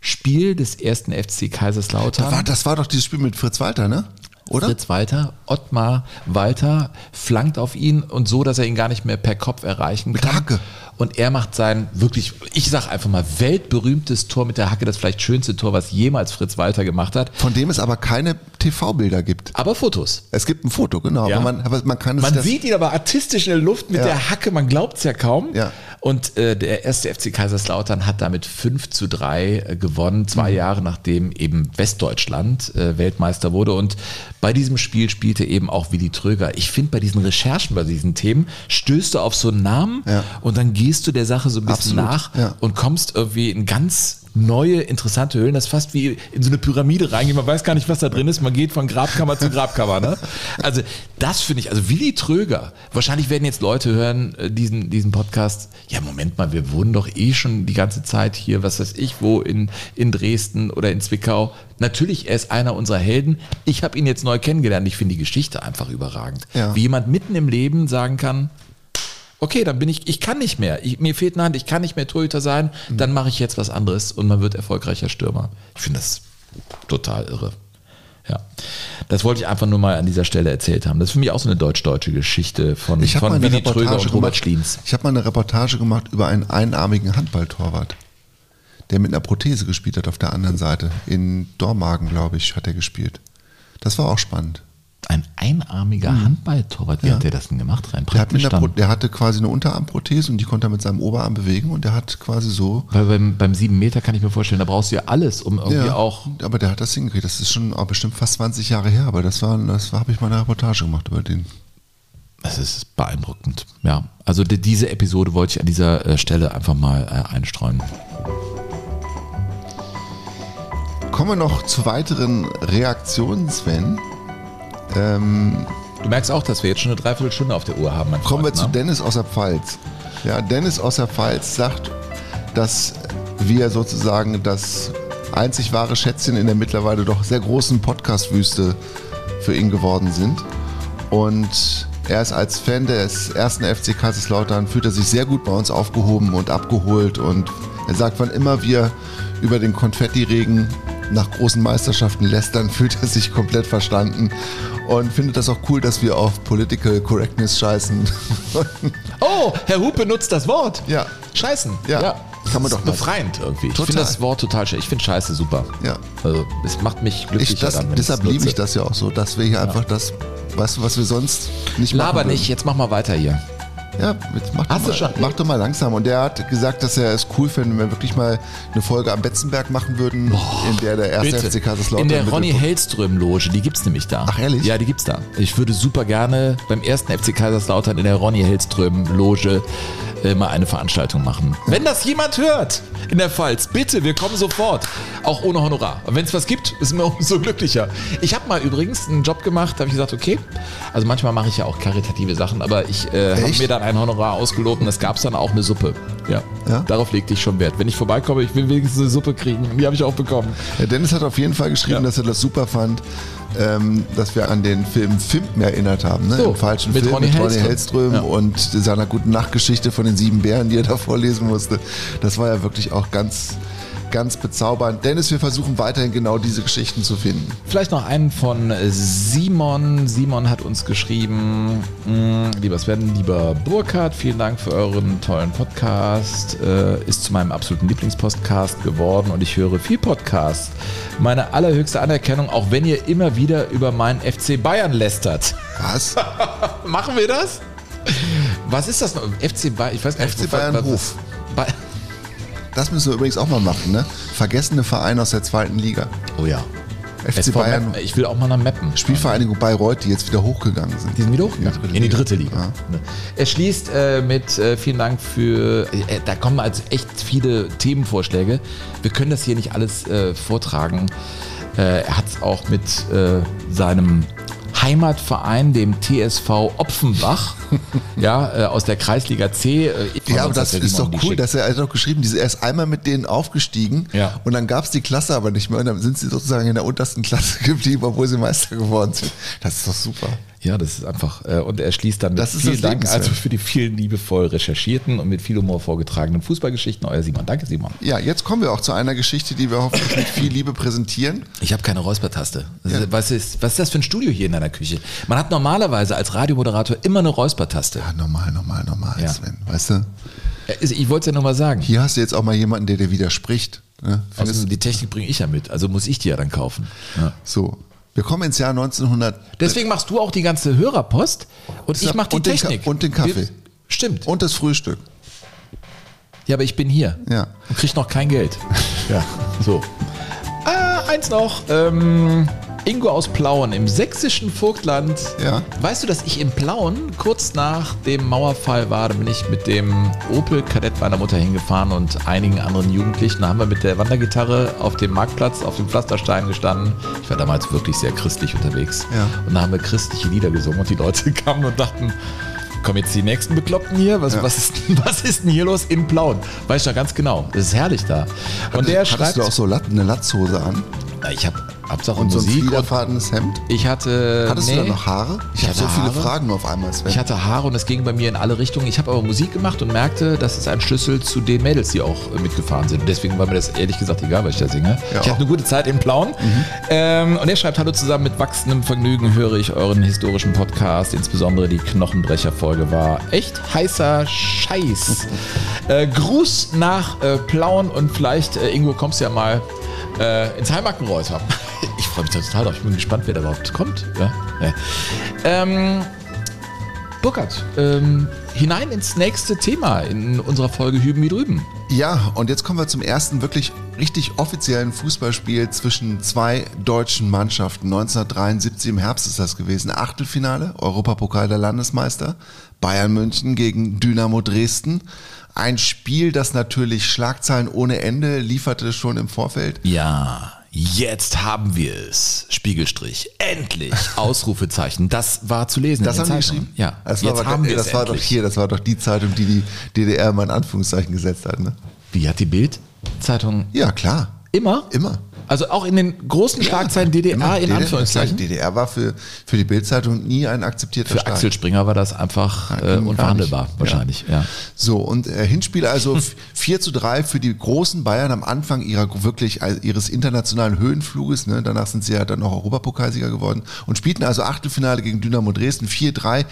Spiel des ersten FC Kaiserslautern. da war, das war doch dieses Spiel mit Fritz Walter, ne? Oder? Fritz Walter, Ottmar Walter flankt auf ihn und so, dass er ihn gar nicht mehr per Kopf erreichen Mit kann. Hacke. Und er macht sein wirklich, ich sag einfach mal, weltberühmtes Tor mit der Hacke, das vielleicht schönste Tor, was jemals Fritz Walter gemacht hat. Von dem es aber keine TV-Bilder gibt. Aber Fotos. Es gibt ein Foto, genau. Ja. Aber, man, aber man kann es Man sieht ihn aber artistisch in der Luft mit Ja. der Hacke, man glaubt es ja kaum. Ja. Und äh, der erste FC Kaiserslautern hat damit 5 zu 3 äh, gewonnen, zwei Mhm. Jahre nachdem eben Westdeutschland äh, Weltmeister wurde. Und bei diesem Spiel spielte eben auch Willi Tröger. Ich finde, bei diesen Recherchen, bei diesen Themen, stößt du auf so einen Namen Ja. und dann gehst du der Sache so ein bisschen Absolut, nach ja. und kommst irgendwie in ganz neue, interessante Höhlen. Das ist fast wie in so eine Pyramide reingehen. Man weiß gar nicht, was da drin ist. Man geht von Grabkammer zu Grabkammer. Ne? Also das finde ich, also Willi Tröger. Wahrscheinlich werden jetzt Leute hören, äh, diesen, diesen Podcast. Ja, Moment mal, wir wohnen doch eh schon die ganze Zeit hier, was weiß ich, wo in, in Dresden oder in Zwickau. Natürlich, er ist einer unserer Helden. Ich habe ihn jetzt neu kennengelernt. Ich finde die Geschichte einfach überragend. Ja. Wie jemand mitten im Leben sagen kann, okay, dann bin ich, ich kann nicht mehr. Ich, mir fehlt eine Hand, ich kann nicht mehr Torhüter sein, dann mache ich jetzt was anderes und man wird erfolgreicher Stürmer. Ich finde das total irre. Ja. Das wollte ich einfach nur mal an dieser Stelle erzählt haben. Das ist für mich auch so eine deutsch-deutsche Geschichte von, Ich von Willi Tröger und Robert. Schliens. Ich habe mal eine Reportage gemacht über einen einarmigen Handballtorwart, der mit einer Prothese gespielt hat auf der anderen Seite. In Dormagen, glaube ich, hat er gespielt. Das war auch spannend. Ein einarmiger Handballtorwart, wie Mhm. Ja. hat der das denn gemacht? Rein Der, hat mit dann? der hatte quasi eine Unterarmprothese und die konnte er mit seinem Oberarm bewegen und der hat quasi so. Weil beim, beim 7 Meter kann ich mir vorstellen, da brauchst du ja alles, um irgendwie auch aber der hat das hingekriegt. Das ist schon bestimmt fast 20 Jahre her, aber das war, das war, habe ich mal eine Reportage gemacht über den. Es ist beeindruckend. Ja, also die, diese Episode wollte ich an dieser äh, Stelle einfach mal äh, einstreuen. Kommen wir noch zu weiteren Reaktionen, Sven. Ähm, Du merkst auch, dass wir jetzt schon eine Dreiviertelstunde auf der Uhr haben. Kommen wir zu ne? Dennis aus der Pfalz. Ja, Dennis aus der Pfalz sagt, dass wir sozusagen das einzig wahre Schätzchen in der mittlerweile doch sehr großen Podcast-Wüste für ihn geworden sind. Und er ist als Fan des ersten FC Kaiserslautern, fühlt er sich sehr gut bei uns aufgehoben und abgeholt. Und er sagt, wann immer wir über den Konfettiregen nach großen Meisterschaften lästern, fühlt er sich komplett verstanden und findet das auch cool, dass wir auf Political Correctness scheißen. Oh, Herr Hupe nutzt das Wort. Ja. Scheißen. Ja. Kann man doch mal. befreiend irgendwie. Ich Total. finde das Wort total schön. Ich finde Scheiße super. Ja. Also, es macht mich Ich, wenn deshalb liebe ich das ja auch so, dass wir hier einfach das, weißt du, was wir sonst nicht machen Laber nicht, jetzt mach mal weiter hier. Ja, jetzt mach, Hast doch du mal, schon? mach doch mal langsam. Und der hat gesagt, dass er es cool fände, wenn wir wirklich mal eine Folge am Betzenberg machen würden, in der der erste Bitte. FC Kaiserslautern In der Ronny Hellström-Loge, die gibt's nämlich da. Ach, ehrlich? Ja, die gibt's da. Ich würde super gerne beim ersten FC Kaiserslautern in der Ronny Hellström-Loge äh, mal eine Veranstaltung machen. Wenn das jemand hört in der Pfalz, bitte, wir kommen sofort. Auch ohne Honorar. Und wenn es was gibt, ist mir umso glücklicher. Ich habe mal übrigens einen Job gemacht, da habe ich gesagt, okay, also manchmal mache ich ja auch karitative Sachen, aber ich äh, habe mir dann ein Honorar ausgelobt und es gab dann auch eine Suppe. Ja. Ja? Darauf legte ich schon Wert. Wenn ich vorbeikomme, ich will wenigstens eine Suppe kriegen. Die habe ich auch bekommen. Ja, Dennis hat auf jeden Fall geschrieben, Ja. dass er das super fand, ähm, dass wir an den Film Fimpen erinnert haben. Ne? So, Im falschen mit Film Ronny mit Ronny Hellström. Hellström Ja. und seiner guten Nachtgeschichte von den sieben Bären, die er da vorlesen musste. Das war ja wirklich auch ganz, ganz bezaubernd. Dennis, wir versuchen weiterhin genau diese Geschichten zu finden. Vielleicht noch einen von Simon. Simon hat uns geschrieben, mh, lieber Sven, lieber Burkhard, vielen Dank für euren tollen Podcast. Äh, ist zu meinem absoluten Lieblingspodcast geworden und ich höre viel Podcast. Meine allerhöchste Anerkennung, auch wenn ihr immer wieder über meinen FC Bayern lästert. Was? Machen wir das? Was ist das noch? FC Bayern, ich weiß gar nicht. FC Bayern was- Hof. Das müssen wir übrigens auch mal machen, ne? Vergessene Vereine aus der zweiten Liga. oh ja. FC SV Bayern, Meppen. Ich will auch mal nach Meppen. Spielvereinigung Bayreuth, die jetzt wieder hochgegangen sind. Die sind wieder hochgegangen. In die dritte In die Liga. Ja. Er schließt äh, mit äh, vielen Dank für. Äh, da kommen also echt viele Themenvorschläge. Wir können das hier nicht alles äh, vortragen. Äh, er hat es auch mit äh, seinem Heimatverein, dem TSV Opfenbach, ja, äh, aus der Kreisliga C. Äh, von Ja, aber das ist doch die cool, dass er, hat doch geschrieben, diese, er ist einmal mit denen aufgestiegen Ja. und dann gab es die Klasse aber nicht mehr und dann sind sie sozusagen in der untersten Klasse geblieben, obwohl sie Meister geworden sind. Das ist doch super. Ja, das ist einfach. Äh, und er schließt dann mit Das ist vielen das Dank Lebenswerk. also für die vielen liebevoll recherchierten und mit viel Humor vorgetragenen Fußballgeschichten. Euer Simon. Danke, Simon. Ja, jetzt kommen wir auch zu einer Geschichte, die wir hoffentlich mit viel Liebe präsentieren. Ich habe keine Räuspertaste. Ja. Was, ist, was ist das für ein Studio hier in deiner Küche? Man hat normalerweise als Radiomoderator immer eine Räuspertaste. Ja, normal, normal, normal, Ja. Sven. Weißt du? Äh, Ich wollte es ja nur mal sagen. Hier hast du jetzt auch mal jemanden, der dir widerspricht. Ne? Außerdem, die Technik bringe ich ja mit, also muss ich die ja dann kaufen. Ja. So. Wir kommen ins Jahr 1900 Deswegen machst du auch die ganze Hörerpost und ich mache die Und den Technik. und den Kaffee. Wir- Stimmt. und das Frühstück. Ja, aber ich bin hier Ja. und krieg noch kein Geld. Ja, so. Ah, eins noch. Ähm, Ingo aus Plauen im sächsischen Vogtland. Ja. Weißt du, dass ich in Plauen kurz nach dem Mauerfall war? Da bin ich mit dem Opel Kadett meiner Mutter hingefahren und einigen anderen Jugendlichen. Da haben wir mit der Wandergitarre auf dem Marktplatz, auf dem Pflasterstein gestanden. Ich war damals wirklich sehr christlich unterwegs. Ja. Und da haben wir christliche Lieder gesungen und die Leute kamen und dachten, kommen jetzt die nächsten Bekloppten hier? Was, Ja. was, ist, was ist denn hier los in Plauen? Weiß ich noch ganz genau. Das ist herrlich da. Und der Hattest schreibt, du auch so Lat eine Latzhose an ich habe Hauptsache und so ein Musik. und fliederfarbenes Hemd? ich hatte, Hattest nee, du da noch Haare? Ich, habe hatte so viele Haare. Fragen nur auf einmal, Sven. Ich hatte Haare und es ging bei mir in alle Richtungen. Ich habe aber Musik gemacht und merkte, das ist ein Schlüssel zu den Mädels, die auch äh, mitgefahren sind. Deswegen war mir das ehrlich gesagt egal, was ich da singe. Ja, ich. Mhm. hatte eine gute Zeit in Plauen. Ähm, und er schreibt, hallo zusammen, mit wachsendem Vergnügen höre ich euren historischen Podcast. Insbesondere die Knochenbrecher-Folge war echt heißer Scheiß. äh, Gruß nach äh, Plauen und vielleicht, äh, Ingo, kommst du ja mal äh, ins Heimatgenreuter. Ich freue mich da total drauf. Ich bin gespannt, wer da überhaupt kommt. Ja? Ja. Ähm, Burkhard, ähm, hinein ins nächste Thema in unserer Folge Hüben wie drüben. Ja, und jetzt kommen wir zum ersten wirklich richtig offiziellen Fußballspiel zwischen zwei deutschen Mannschaften. 1973 im Herbst ist das gewesen. Achtelfinale, Europapokal der Landesmeister. Bayern München gegen Dynamo Dresden. Ein Spiel, das natürlich Schlagzeilen ohne Ende lieferte schon im Vorfeld. Ja, jetzt haben wir es. Spiegelstrich. Endlich. Ausrufezeichen. Das war zu lesen. Das haben die Zeitungen. geschrieben? Ja, Das war, jetzt haben wir das es war doch hier, das war doch die Zeitung, die die DDR mal in Anführungszeichen gesetzt hat. Ne? Wie hat die Bild-Zeitung Ja, klar. immer? Immer. Also auch in den großen Schlagzeilen DDR Immer. in Anführungszeichen. DDR war für, für die Bildzeitung nie ein akzeptierter Für Staat. Axel Springer war das einfach Ja, äh, unverhandelbar, wahrscheinlich. Ja. So, und äh, Hinspiel also f- 4 zu 3 für die großen Bayern am Anfang ihrer wirklich äh, ihres internationalen Höhenfluges. Ne? Danach sind sie ja dann auch Europapokalsieger geworden und spielten also Achtelfinale gegen Dynamo Dresden 4-3.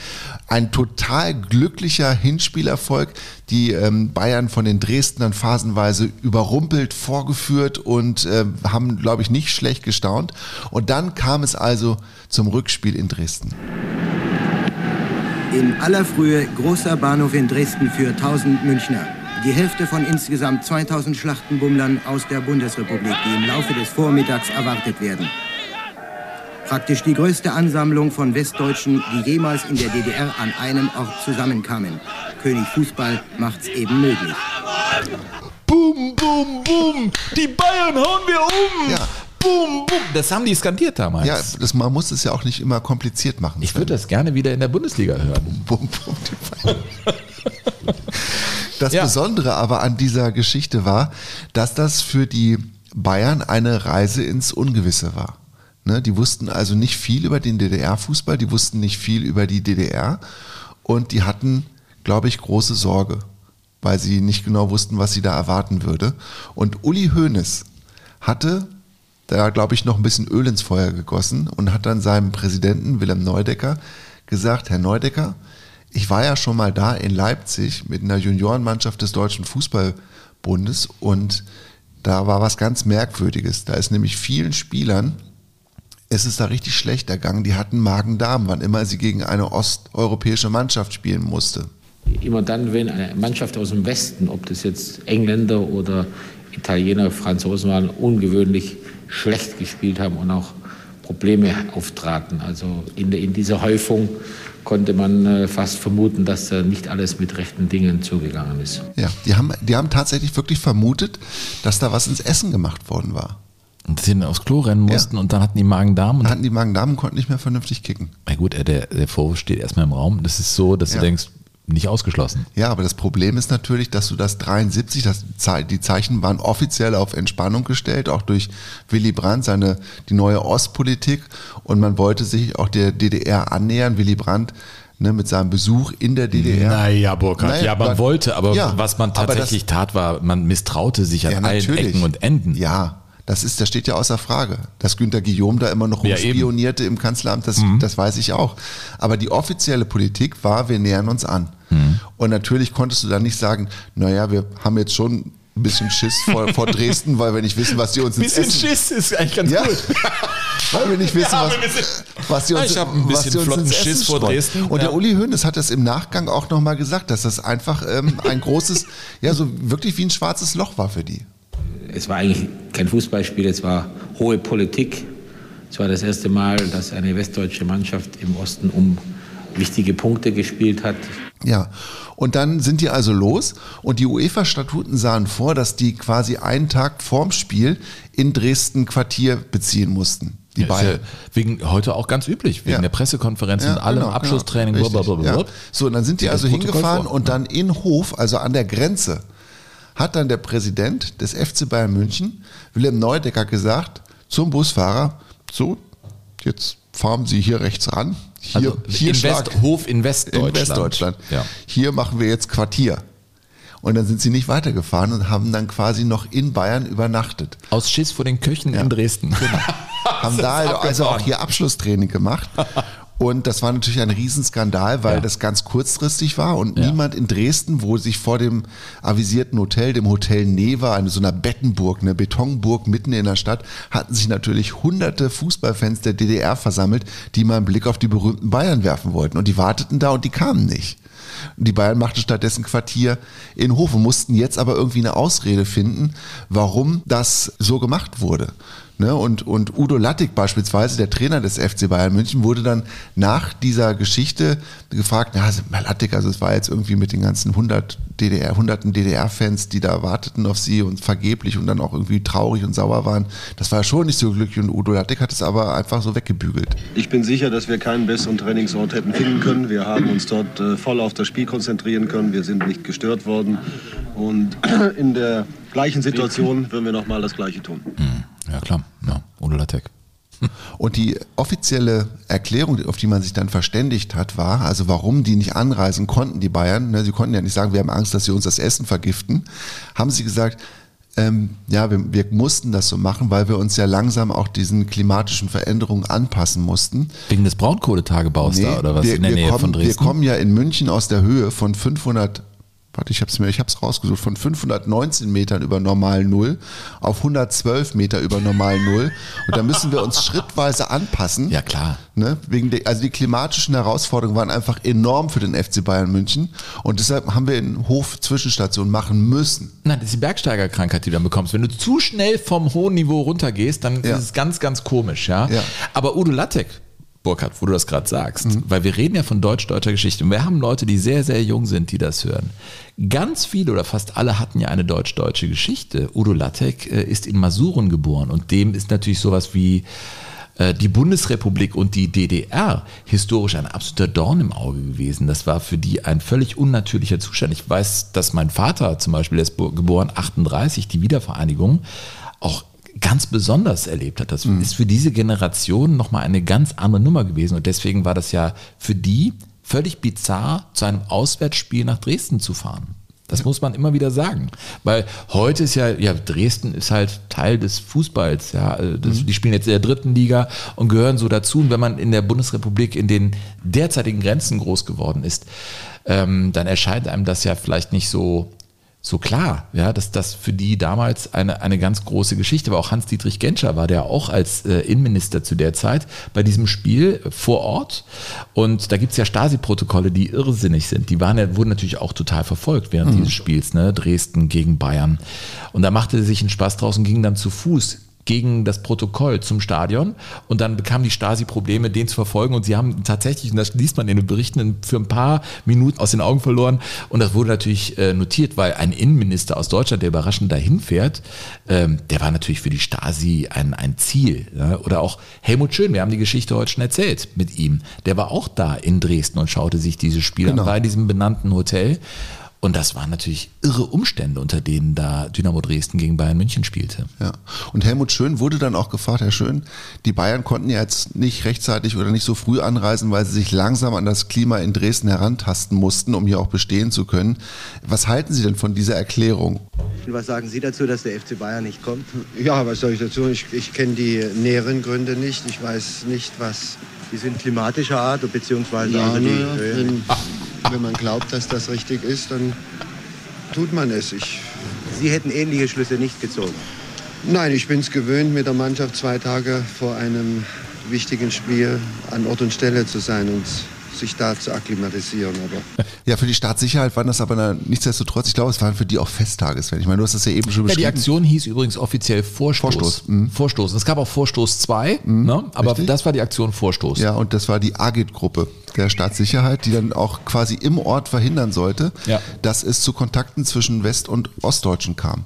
Ein total glücklicher Hinspielerfolg. Die ähm, Bayern von den Dresdnern phasenweise überrumpelt, vorgeführt und äh, haben, glaube ich, nicht schlecht gestaunt. Und dann kam es also zum Rückspiel in Dresden. In aller Frühe großer Bahnhof in Dresden für 1000 Münchner. Die Hälfte von insgesamt 2000 Schlachtenbummlern aus der Bundesrepublik, die im Laufe des Vormittags erwartet werden. Praktisch die größte Ansammlung von Westdeutschen, die jemals in der DDR an einem Ort zusammenkamen. König Fußball macht's eben möglich. Boom, boom, boom. Die Bayern hauen wir um. Ja. Boom, boom. Das haben die skandiert damals. Ja, das, man muss es ja auch nicht immer kompliziert machen. ich würde das gerne wieder in der Bundesliga hören. Bum, bum, die Bayern. Das Ja. Besondere aber an dieser Geschichte war, dass das für die Bayern eine Reise ins Ungewisse war. Ne, die wussten also nicht viel über den DDR-Fußball, die wussten nicht viel über die DDR und die hatten, glaube ich, große Sorge, weil sie nicht genau wussten, was sie da erwarten würde. Und Uli Hoeneß hatte da, glaube ich, noch ein bisschen Öl ins Feuer gegossen und hat dann seinem Präsidenten Wilhelm Neudecker gesagt, Herr Neudecker, ich war ja schon mal da in Leipzig mit einer Juniorenmannschaft des Deutschen Fußballbundes und da war was ganz Merkwürdiges. Da ist nämlich vielen Spielern, es ist da richtig schlecht ergangen, die hatten Magen-Darm, wann immer sie gegen eine osteuropäische Mannschaft spielen musste. Immer dann, wenn eine Mannschaft aus dem Westen, ob das jetzt Engländer oder Italiener, Franzosen waren, ungewöhnlich schlecht gespielt haben und auch Probleme auftraten. Also in, in dieser Häufung konnte man äh, fast vermuten, dass da nicht alles mit rechten Dingen zugegangen ist. Ja, die haben, die haben tatsächlich wirklich vermutet, dass da was ins Essen gemacht worden war. Und sie dann aufs Klo rennen mussten und dann hatten die Magen-Darm. Dann Und hatten die Magen-Darm und konnten nicht mehr vernünftig kicken. na gut, äh, der, der Vorwurf steht erstmal im Raum. Das ist so, dass Ja. du denkst, nicht ausgeschlossen. Ja, aber das Problem ist natürlich, dass du das 73, das, die Zeichen waren offiziell auf Entspannung gestellt, auch durch Willy Brandt, seine, die neue Ostpolitik. Und man wollte sich auch der DDR annähern. Willy Brandt ne, mit seinem Besuch in der DDR. Naja, Burkhard, Naja, ja, man wollte, aber Ja, was man aber das- tatsächlich tat, war, man misstraute sich an allen Ecken und Enden. Ja, das ist, das steht ja außer Frage. Dass Günter Guillaume da immer noch Ja. Mhm. rumspionierte im Kanzleramt, das, das weiß ich auch. Aber die offizielle Politik war, wir nähern uns an. Mhm. Und natürlich konntest du dann nicht sagen, naja, wir haben jetzt schon ein bisschen Schiss vor, vor Dresden, weil wir nicht wissen, was die uns ins Bisschen Essen... Schiss ist eigentlich ganz Ja. gut. Weil wir nicht wissen, Ja, was, wissen- was die uns, Ich ein was bisschen die uns flotten ins Schiss Essen vor. Dresden, Und ja. der Uli Hoeneß hat das im Nachgang auch nochmal gesagt, dass das einfach ähm, ein großes, ja, so wirklich wie ein schwarzes Loch war für die. Es war eigentlich kein Fußballspiel, es war hohe Politik. Es war das erste Mal, dass eine westdeutsche Mannschaft im Osten um wichtige Punkte gespielt hat. Ja, und dann sind die also los und die UEFA-Statuten sahen vor, dass die quasi einen Tag vorm Spiel in Dresden Quartier beziehen mussten. Die Ja, ist Bayern. ja wegen heute auch ganz üblich, wegen Ja. der Pressekonferenz und allem genau, Abschlusstraining. genau. ja. So, und dann sind die also hingefahren vor. und dann in Hof, also an der Grenze, hat dann der Präsident des FC Bayern München, Wilhelm Neudecker, gesagt zum Busfahrer, so, jetzt fahren Sie hier rechts ran. Hier, Also hier in Schlag- West- Hof in Westdeutschland. In Westdeutschland. Ja. Hier machen wir jetzt Quartier. Und dann sind sie nicht weitergefahren und haben dann quasi noch in Bayern übernachtet. Aus Schiss vor den Köchen in Dresden. haben da also, also auch hier Abschlusstraining gemacht. Und das war natürlich ein Riesenskandal, weil Ja. das ganz kurzfristig war und Ja. niemand in Dresden, wo sich vor dem avisierten Hotel, dem Hotel Neva, eine so einer Bettenburg, eine Betonburg mitten in der Stadt, hatten sich natürlich hunderte Fußballfans der DDR versammelt, die mal einen Blick auf die berühmten Bayern werfen wollten. Und die warteten da und die kamen nicht. Die Bayern machten stattdessen Quartier in Hof und mussten jetzt aber irgendwie eine Ausrede finden, warum das so gemacht wurde. Ne? Und, und Udo Lattek beispielsweise, der Trainer des FC Bayern München, wurde dann nach dieser Geschichte gefragt, na, Herr Lattek, also es war jetzt irgendwie mit den ganzen 100 DDR, hunderten DDR-Fans, die da warteten auf sie und vergeblich und dann auch irgendwie traurig und sauer waren. Das war schon nicht so glücklich und Udo Lattek hat es aber einfach so weggebügelt. Ich bin sicher, dass wir keinen besseren Trainingsort hätten finden können. Wir haben uns dort äh, voll auf das Spiel konzentrieren können. Wir sind nicht gestört worden. Und in der gleichen Situation würden wir noch mal das Gleiche tun. Ja, klar. Ja, Udo Lattek. Und die offizielle Erklärung, auf die man sich dann verständigt hat, war, also warum die nicht anreisen konnten, die Bayern, ne, sie konnten ja nicht sagen, wir haben Angst, dass sie uns das Essen vergiften, haben sie gesagt, ähm, ja, wir, wir mussten das so machen, weil wir uns ja langsam auch diesen klimatischen Veränderungen anpassen mussten. Wegen des Braunkohletagebaus da oder was wir, in der Nähe kommen, von Dresden? Wir kommen ja in München aus der Höhe von 500 warte, ich habe es mir, ich habe es rausgesucht, von 519 Metern über normal Null auf 112 Meter über normal Null. Und da müssen wir uns schrittweise anpassen. Ja, klar. Ne? Wegen der, also die klimatischen Herausforderungen waren einfach enorm für den FC Bayern München. Und deshalb haben wir einen Hof Zwischenstation machen müssen. Nein, das ist die Bergsteigerkrankheit, die du dann bekommst. Wenn du zu schnell vom hohen Niveau runtergehst, dann Ja. ist es ganz, ganz komisch, ja. Ja. Aber Udo Lattek, Burkhard, wo du das gerade sagst, weil wir reden ja von deutsch-deutscher Geschichte und wir haben Leute, die sehr, sehr jung sind, die das hören. Ganz viele oder fast alle hatten ja eine deutsch-deutsche Geschichte. Udo Lattek äh, ist in Masuren geboren und dem ist natürlich sowas wie äh, die Bundesrepublik und die DDR historisch ein absoluter Dorn im Auge gewesen. Das war für die ein völlig unnatürlicher Zustand. Ich weiß, dass mein Vater zum Beispiel, der ist bo- geboren 38, die Wiedervereinigung, auch ganz besonders erlebt hat. Das ist für diese Generation nochmal eine ganz andere Nummer gewesen. Und deswegen war das ja für die völlig bizarr, zu einem Auswärtsspiel nach Dresden zu fahren. Das muss man immer wieder sagen. Weil heute ist ja, ja, Dresden ist halt Teil des Fußballs, ja. Also Das, Die spielen jetzt in der dritten Liga und gehören so dazu. Und wenn man in der Bundesrepublik in den derzeitigen Grenzen groß geworden ist, ähm, dann erscheint einem das ja vielleicht nicht so, so klar, ja, dass das für die damals eine, eine ganz große Geschichte war. Auch Hans-Dietrich Genscher war der auch als äh, Innenminister zu der Zeit bei diesem Spiel vor Ort. Und da gibt's ja Stasi-Protokolle, die irrsinnig sind. Die waren wurden natürlich auch total verfolgt während dieses Spiels, ne? Dresden gegen Bayern. Und da machte er sich einen Spaß draus und ging dann zu Fuß gegen das Protokoll zum Stadion und dann bekam die Stasi Probleme, den zu verfolgen und sie haben tatsächlich, und das liest man in den Berichten, für ein paar Minuten aus den Augen verloren und das wurde natürlich äh, notiert, weil ein Innenminister aus Deutschland, der überraschend dahin fährt, ähm, der war natürlich für die Stasi ein, ein Ziel. Ja? Oder auch Helmut Schön, wir haben die Geschichte heute schon erzählt mit ihm, der war auch da in Dresden und schaute sich dieses Spiel Genau. an, in diesem benannten Hotel und das waren natürlich irre Umstände, unter denen da Dynamo Dresden gegen Bayern München spielte. Ja. Und Helmut Schön wurde dann auch gefragt, Herr Schön, die Bayern konnten ja jetzt nicht rechtzeitig oder nicht so früh anreisen, weil sie sich langsam an das Klima in Dresden herantasten mussten, um hier auch bestehen zu können. Was halten Sie denn von dieser Erklärung? Und was sagen Sie dazu, dass der FC Bayern nicht kommt? Ja, was soll ich dazu? Ich, ich kenne die näheren Gründe nicht. Ich weiß nicht, was. Die sind klimatischer Art, beziehungsweise Ja, also die Höhe. wenn, wenn man glaubt, dass das richtig ist, dann tut man es. Ich, Sie hätten ähnliche Schlüsse nicht gezogen. nein, ich bin es gewöhnt, mit der Mannschaft zwei Tage vor einem wichtigen Spiel an Ort und Stelle zu sein und sich da zu akklimatisieren. Aber Ja, für die Staatssicherheit waren das aber nichtsdestotrotz, ich glaube, es waren für die auch Festtagesfan. Ich meine, du hast das ja eben schon Ja, die beschrieben. Aktion hieß übrigens offiziell Vorstoß. Vorstoß, mhm. Vorstoß. Es gab auch Vorstoß 2, ne? aber richtig. das war die Aktion Vorstoß. Ja, und das war die AGIT-Gruppe der Staatssicherheit, die dann auch quasi im Ort verhindern sollte, Ja. dass es zu Kontakten zwischen West- und Ostdeutschen kam.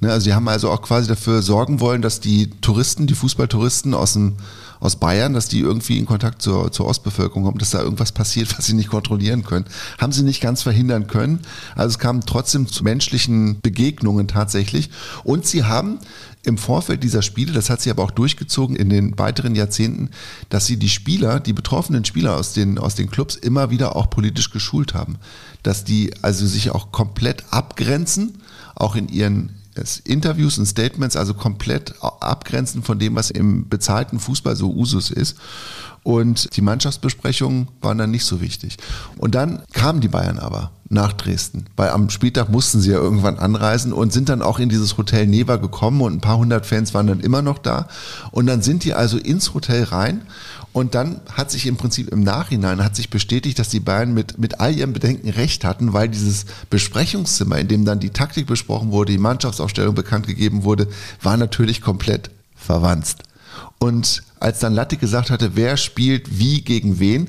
Ne, also sie haben also auch quasi dafür sorgen wollen, dass die Touristen, die Fußballtouristen aus dem aus Bayern, dass die irgendwie in Kontakt zur, zur Ostbevölkerung kommen, dass da irgendwas passiert, was sie nicht kontrollieren können. Haben sie nicht ganz verhindern können. Also es kam trotzdem zu menschlichen Begegnungen tatsächlich. Und sie haben im Vorfeld dieser Spiele, das hat sie aber auch durchgezogen in den weiteren Jahrzehnten, dass sie die Spieler, die betroffenen Spieler aus den, aus den Clubs immer wieder auch politisch geschult haben. Dass die also sich auch komplett abgrenzen, auch in ihren es Interviews und Statements also komplett abgrenzen von dem, was im bezahlten Fußball so Usus ist. Und die Mannschaftsbesprechungen waren dann nicht so wichtig. Und dann kamen die Bayern aber nach Dresden, weil am Spieltag mussten sie ja irgendwann anreisen und sind dann auch in dieses Hotel Neva gekommen und ein paar hundert Fans waren dann immer noch da. Und dann sind die also ins Hotel rein und dann hat sich im Prinzip im Nachhinein hat sich bestätigt, dass die Bayern mit, mit all ihren Bedenken recht hatten, weil dieses Besprechungszimmer, in dem dann die Taktik besprochen wurde, die Mannschaftsaufstellung bekannt gegeben wurde, war natürlich komplett verwanzt. Und als dann Latte gesagt hatte, wer spielt wie gegen wen,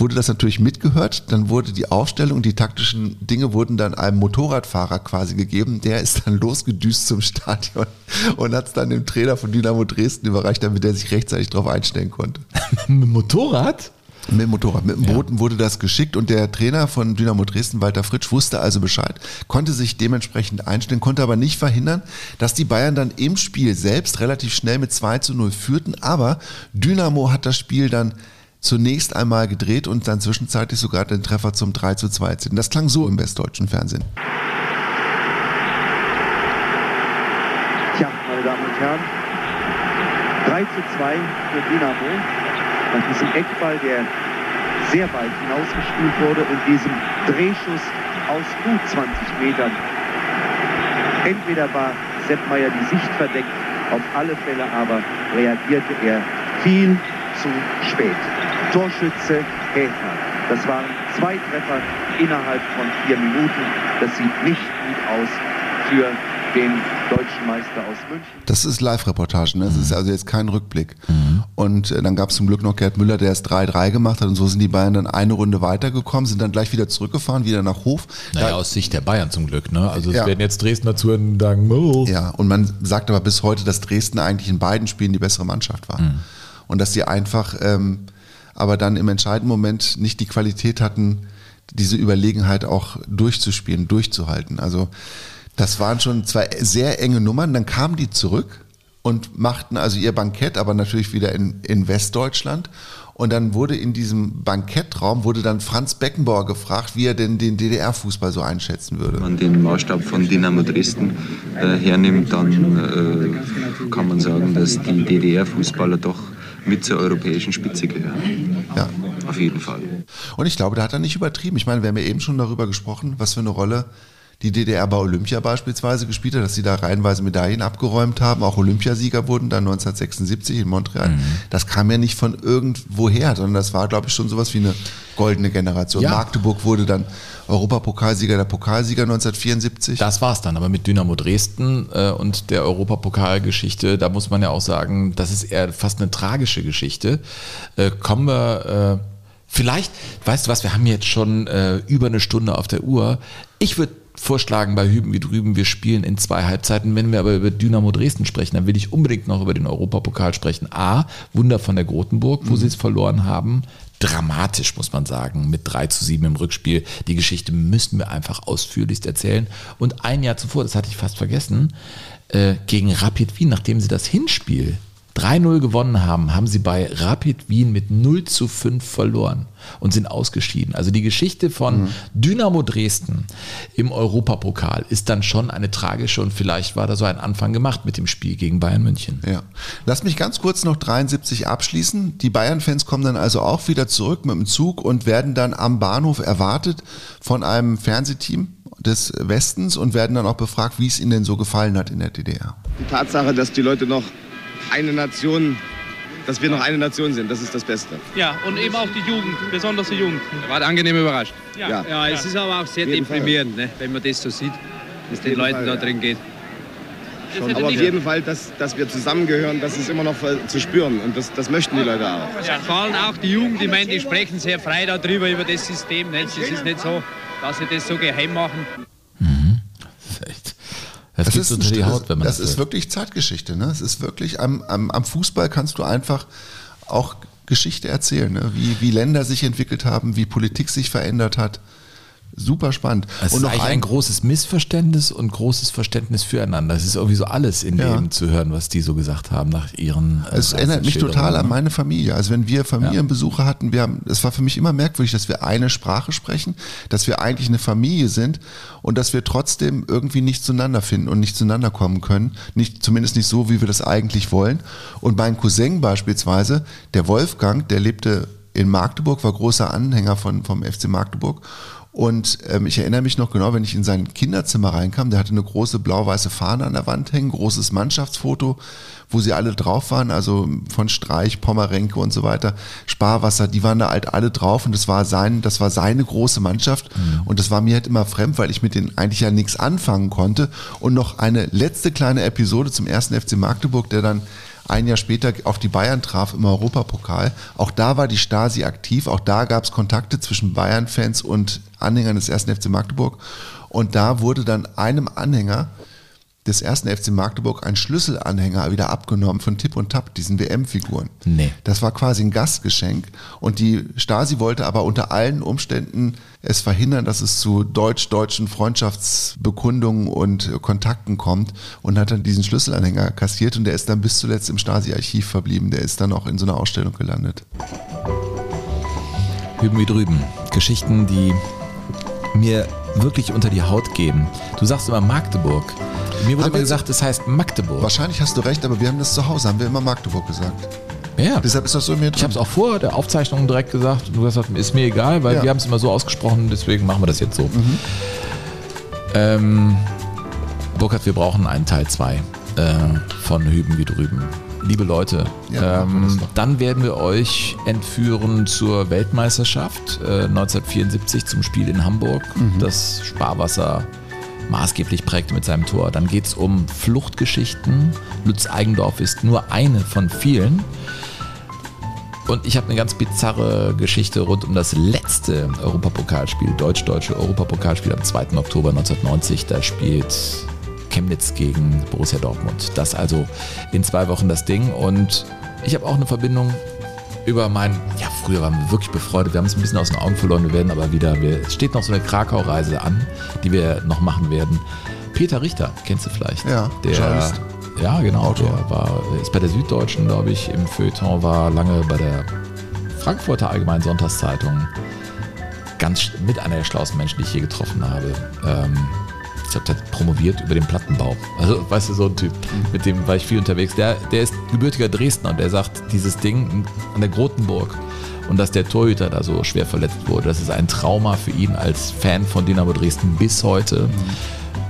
wurde das natürlich mitgehört. Dann wurde die Aufstellung, die taktischen Dinge wurden dann einem Motorradfahrer quasi gegeben. Der ist dann losgedüst zum Stadion und hat es dann dem Trainer von Dynamo Dresden überreicht, damit er sich rechtzeitig darauf einstellen konnte. Mit dem Motorrad? Mit dem Motorrad, mit dem Boten wurde das geschickt und der Trainer von Dynamo Dresden, Walter Fritsch, wusste also Bescheid, konnte sich dementsprechend einstellen, konnte aber nicht verhindern, dass die Bayern dann im Spiel selbst relativ schnell mit 2 zu 0 führten, aber Dynamo hat das Spiel dann zunächst einmal gedreht und dann zwischenzeitlich sogar den Treffer zum 3 zu 2 erzielt. Das klang so im westdeutschen Fernsehen. Tja, meine Damen und Herren, 3 zu 2 für Dynamo. Nach diesem Eckball, der sehr weit hinausgespielt wurde und diesem Drehschuss aus gut 20 Metern. Entweder war Sepp Meier die Sicht verdeckt, auf alle Fälle aber reagierte er viel zu spät. Torschütze Häfner. Das waren zwei Treffer innerhalb von vier Minuten. Das sieht nicht gut aus für den deutschen Meister aus München. Das ist Live-Reportage, ne? das ist also jetzt kein Rückblick. Und äh, dann gab es zum Glück noch Gerd Müller, der es 3-3 gemacht hat und so sind die Bayern dann eine Runde weitergekommen, sind dann gleich wieder zurückgefahren, wieder nach Hof. Naja, aus Sicht der Bayern zum Glück. Ne? Also es Ja. werden jetzt Dresdner zu sagen, oh. Ja, und man sagt aber bis heute, dass Dresden eigentlich in beiden Spielen die bessere Mannschaft war. Und dass sie einfach ähm, aber dann im entscheidenden Moment nicht die Qualität hatten, diese Überlegenheit auch durchzuspielen, durchzuhalten. Also das waren schon zwei sehr enge Nummern. Dann kamen die zurück und machten also ihr Bankett, aber natürlich wieder in, in Westdeutschland. Und dann wurde in diesem Bankettraum, wurde dann Franz Beckenbauer gefragt, wie er denn den DDR-Fußball so einschätzen würde. Wenn man den Maßstab von Dynamo Dresden äh, hernimmt, dann äh, kann man sagen, dass die DDR-Fußballer doch mit zur europäischen Spitze gehören. Ja. Auf jeden Fall. Und ich glaube, da hat er nicht übertrieben. Ich meine, wir haben ja eben schon darüber gesprochen, was für eine Rolle die DDR bei Olympia beispielsweise gespielt hat, dass sie da reihenweise Medaillen abgeräumt haben, auch Olympiasieger wurden dann 1976 in Montreal. Das kam ja nicht von irgendwoher, sondern das war, glaube ich, schon sowas wie eine goldene Generation. Ja. Magdeburg wurde dann Europapokalsieger, der Pokalsieger 1974. Das war's dann. Aber mit Dynamo Dresden äh, und der Europapokalgeschichte, da muss man ja auch sagen, das ist eher fast eine tragische Geschichte. Äh, kommen wir äh, vielleicht, weißt du was, wir haben jetzt schon äh, über eine Stunde auf der Uhr. Ich würde vorschlagen, bei Hüben wie drüben, wir spielen in zwei Halbzeiten. Wenn wir aber über Dynamo Dresden sprechen, dann will ich unbedingt noch über den Europapokal sprechen. A, Wunder von der Grotenburg, wo sie es verloren haben. Dramatisch, muss man sagen, mit 3 zu 7 im Rückspiel. Die Geschichte müssen wir einfach ausführlichst erzählen. Und ein Jahr zuvor, das hatte ich fast vergessen, äh, gegen Rapid Wien, nachdem sie das Hinspiel 3-0 gewonnen haben, haben sie bei Rapid Wien mit 0 zu 5 verloren und sind ausgeschieden. Also die Geschichte von Dynamo Dresden im Europapokal ist dann schon eine tragische und vielleicht war da so ein Anfang gemacht mit dem Spiel gegen Bayern München. Ja. Lass mich ganz kurz noch 73 abschließen. Die Bayern-Fans kommen dann also auch wieder zurück mit dem Zug und werden dann am Bahnhof erwartet von einem Fernsehteam des Westens und werden dann auch befragt, wie es ihnen denn so gefallen hat in der DDR. Die Tatsache, dass die Leute noch eine Nation, dass wir noch eine Nation sind, das ist das Beste. Ja, und eben auch die Jugend, besonders die Jugend. War angenehm überrascht. Ja, Ja. ja. es ist aber auch sehr deprimierend, ne, wenn man das so sieht, wie es den Leuten Fall, da ja. drin geht. Aber auf jeden Fall, dass, dass wir zusammengehören, das ist immer noch zu spüren und das, das möchten die Leute auch. Vor allem auch die Jugend, ich meine, die sprechen sehr frei darüber, über das System. Nicht? Es ist nicht so, dass sie das so geheim machen. Das, Das ist, unter die Haut, wenn man das das, ist wirklich Zeitgeschichte. Ne? Es ist wirklich am, am, am Fußball kannst du einfach auch Geschichte erzählen, ne? wie, wie Länder sich entwickelt haben, wie Politik sich verändert hat. Super spannend. Es ist eigentlich ein, großes Missverständnis und großes Verständnis füreinander. Es ist irgendwie so alles in Ja. dem zu hören, was die so gesagt haben nach ihren. äh, Es erinnert mich total an Reiseschilderungen. meine Familie. Also wenn wir Familienbesuche hatten, wir haben, es war für mich immer merkwürdig, dass wir eine Sprache sprechen, dass wir eigentlich eine Familie sind und dass wir trotzdem irgendwie nicht zueinander finden und nicht zueinander kommen können. Nicht, zumindest nicht so, wie wir das eigentlich wollen. Und mein Cousin beispielsweise, der Wolfgang, der lebte in Magdeburg, war großer Anhänger von, vom FC Magdeburg. Und ähm, ich erinnere mich noch genau, wenn ich in sein Kinderzimmer reinkam, der hatte eine große blau-weiße Fahne an der Wand hängen, großes Mannschaftsfoto, wo sie alle drauf waren, also von Streich, Pommerenke und so weiter, Sparwasser, die waren da halt alle drauf und das war sein, das war seine große Mannschaft und das war mir halt immer fremd, weil ich mit denen eigentlich ja nichts anfangen konnte. Und noch eine letzte kleine Episode zum ersten FC Magdeburg, der dann ein Jahr später auf die Bayern traf im Europapokal. Auch da war die Stasi aktiv, auch da gab es Kontakte zwischen Bayern-Fans und Anhängern des ersten FC Magdeburg. Und da wurde dann einem Anhänger des ersten FC Magdeburg ein Schlüsselanhänger wieder abgenommen von Tipp und Tap, diesen WM-Figuren. Nee. Das war quasi ein Gastgeschenk. Und die Stasi wollte aber unter allen Umständen es verhindern, dass es zu deutsch-deutschen Freundschaftsbekundungen und Kontakten kommt und hat dann diesen Schlüsselanhänger kassiert und der ist dann bis zuletzt im Stasi-Archiv verblieben. Der ist dann auch in so einer Ausstellung gelandet. Hüben wie drüben. Geschichten, die mir wirklich unter die Haut gehen. Du sagst immer Magdeburg. Mir wurde immer gesagt, es heißt Magdeburg. Wahrscheinlich hast du recht, aber wir haben das zu Hause, haben wir immer Magdeburg gesagt. Ja. Deshalb ist das so in mir drin. Ich habe es auch vor der Aufzeichnung direkt gesagt. Du hast gesagt, ist mir egal, weil Ja. wir haben es immer so ausgesprochen, deswegen machen wir das jetzt so. Ähm, Burkhard, wir brauchen einen Teil 2 äh, von Hüben wie drüben. Liebe Leute, Ja, ähm, dann werden wir euch entführen zur Weltmeisterschaft äh, 1974 zum Spiel in Hamburg, Mhm. das Sparwasser maßgeblich prägte mit seinem Tor. Dann geht es um Fluchtgeschichten. Lutz Eigendorf ist nur eine von vielen. Und ich habe eine ganz bizarre Geschichte rund um das letzte Europapokalspiel, deutsch-deutsche Europapokalspiel am 2. Oktober 1990. Da spielt Chemnitz gegen Borussia Dortmund. Das also in zwei Wochen das Ding. Und ich habe auch eine Verbindung über mein, ja, früher waren wir wirklich befreundet. Wir haben es ein bisschen aus den Augen verloren. Wir werden aber wieder, wir, es steht noch so eine Krakau-Reise an, die wir noch machen werden. Peter Richter, kennst du vielleicht? Ja, der, Journalist. ja, genau. Autor. Der war, ist bei der Süddeutschen, glaube ich, im Feuilleton, war lange bei der Frankfurter Allgemeinen Sonntagszeitung. Ganz mit einer der schlauesten Menschen, die ich je getroffen habe. Ähm, ich glaube, der hat promoviert über den Plattenbau. Also, weißt du, so ein Typ, mit dem war ich viel unterwegs. Der, der ist gebürtiger Dresdner und der sagt, dieses Ding an der Grotenburg und dass der Torhüter da so schwer verletzt wurde, das ist ein Trauma für ihn als Fan von Dynamo Dresden bis heute.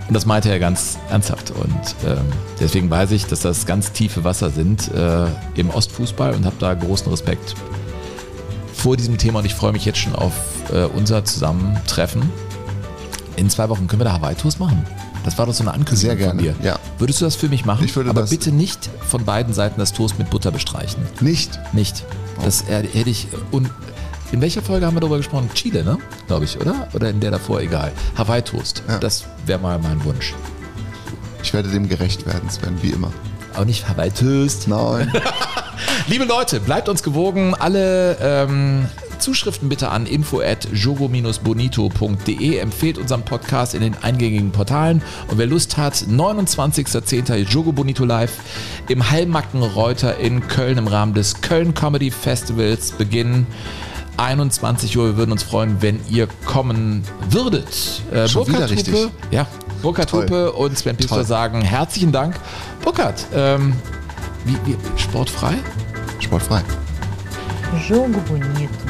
Und das meinte er ganz ernsthaft. Und ähm, deswegen weiß ich, dass das ganz tiefe Wasser sind äh, im Ostfußball und habe da großen Respekt vor diesem Thema und ich freue mich jetzt schon auf äh, unser Zusammentreffen. In zwei Wochen können wir da Hawaii-Tours machen. Das war doch so eine Ankündigung Sehr gerne, von dir. ja. Würdest du das für mich machen? Ich würde Aber das- bitte nicht von beiden Seiten das Toast mit Butter bestreichen. Nicht? Nicht. Das äh, hätte ich. Und in welcher Folge haben wir darüber gesprochen? Chile, ne? Glaube ich, oder? Oder in der davor? Egal. Hawaii-Toast. Das wäre mal mein Wunsch. Ich werde dem gerecht werden, Sven, wie immer. Aber nicht Hawaii-Toast. Nein. Liebe Leute, bleibt uns gewogen. Alle ähm, Zuschriften bitte an info at jogo-bonito.de. Empfehlt unseren Podcast in den eingängigen Portalen. Und wer Lust hat, 29.10. Jogo Bonito Live im Hallmackenreuter in Köln im Rahmen des Köln Comedy Festivals beginnen. 21 Uhr. Wir würden uns freuen, wenn ihr kommen würdet. Äh, Schon wieder Burkhard richtig. Hupe, ja, Burkhard Toll. Hupe und Sven Pister sagen herzlichen Dank. Burkhard, ähm, wie, wie, sportfrei? Sportfrei. Jogo Bonito.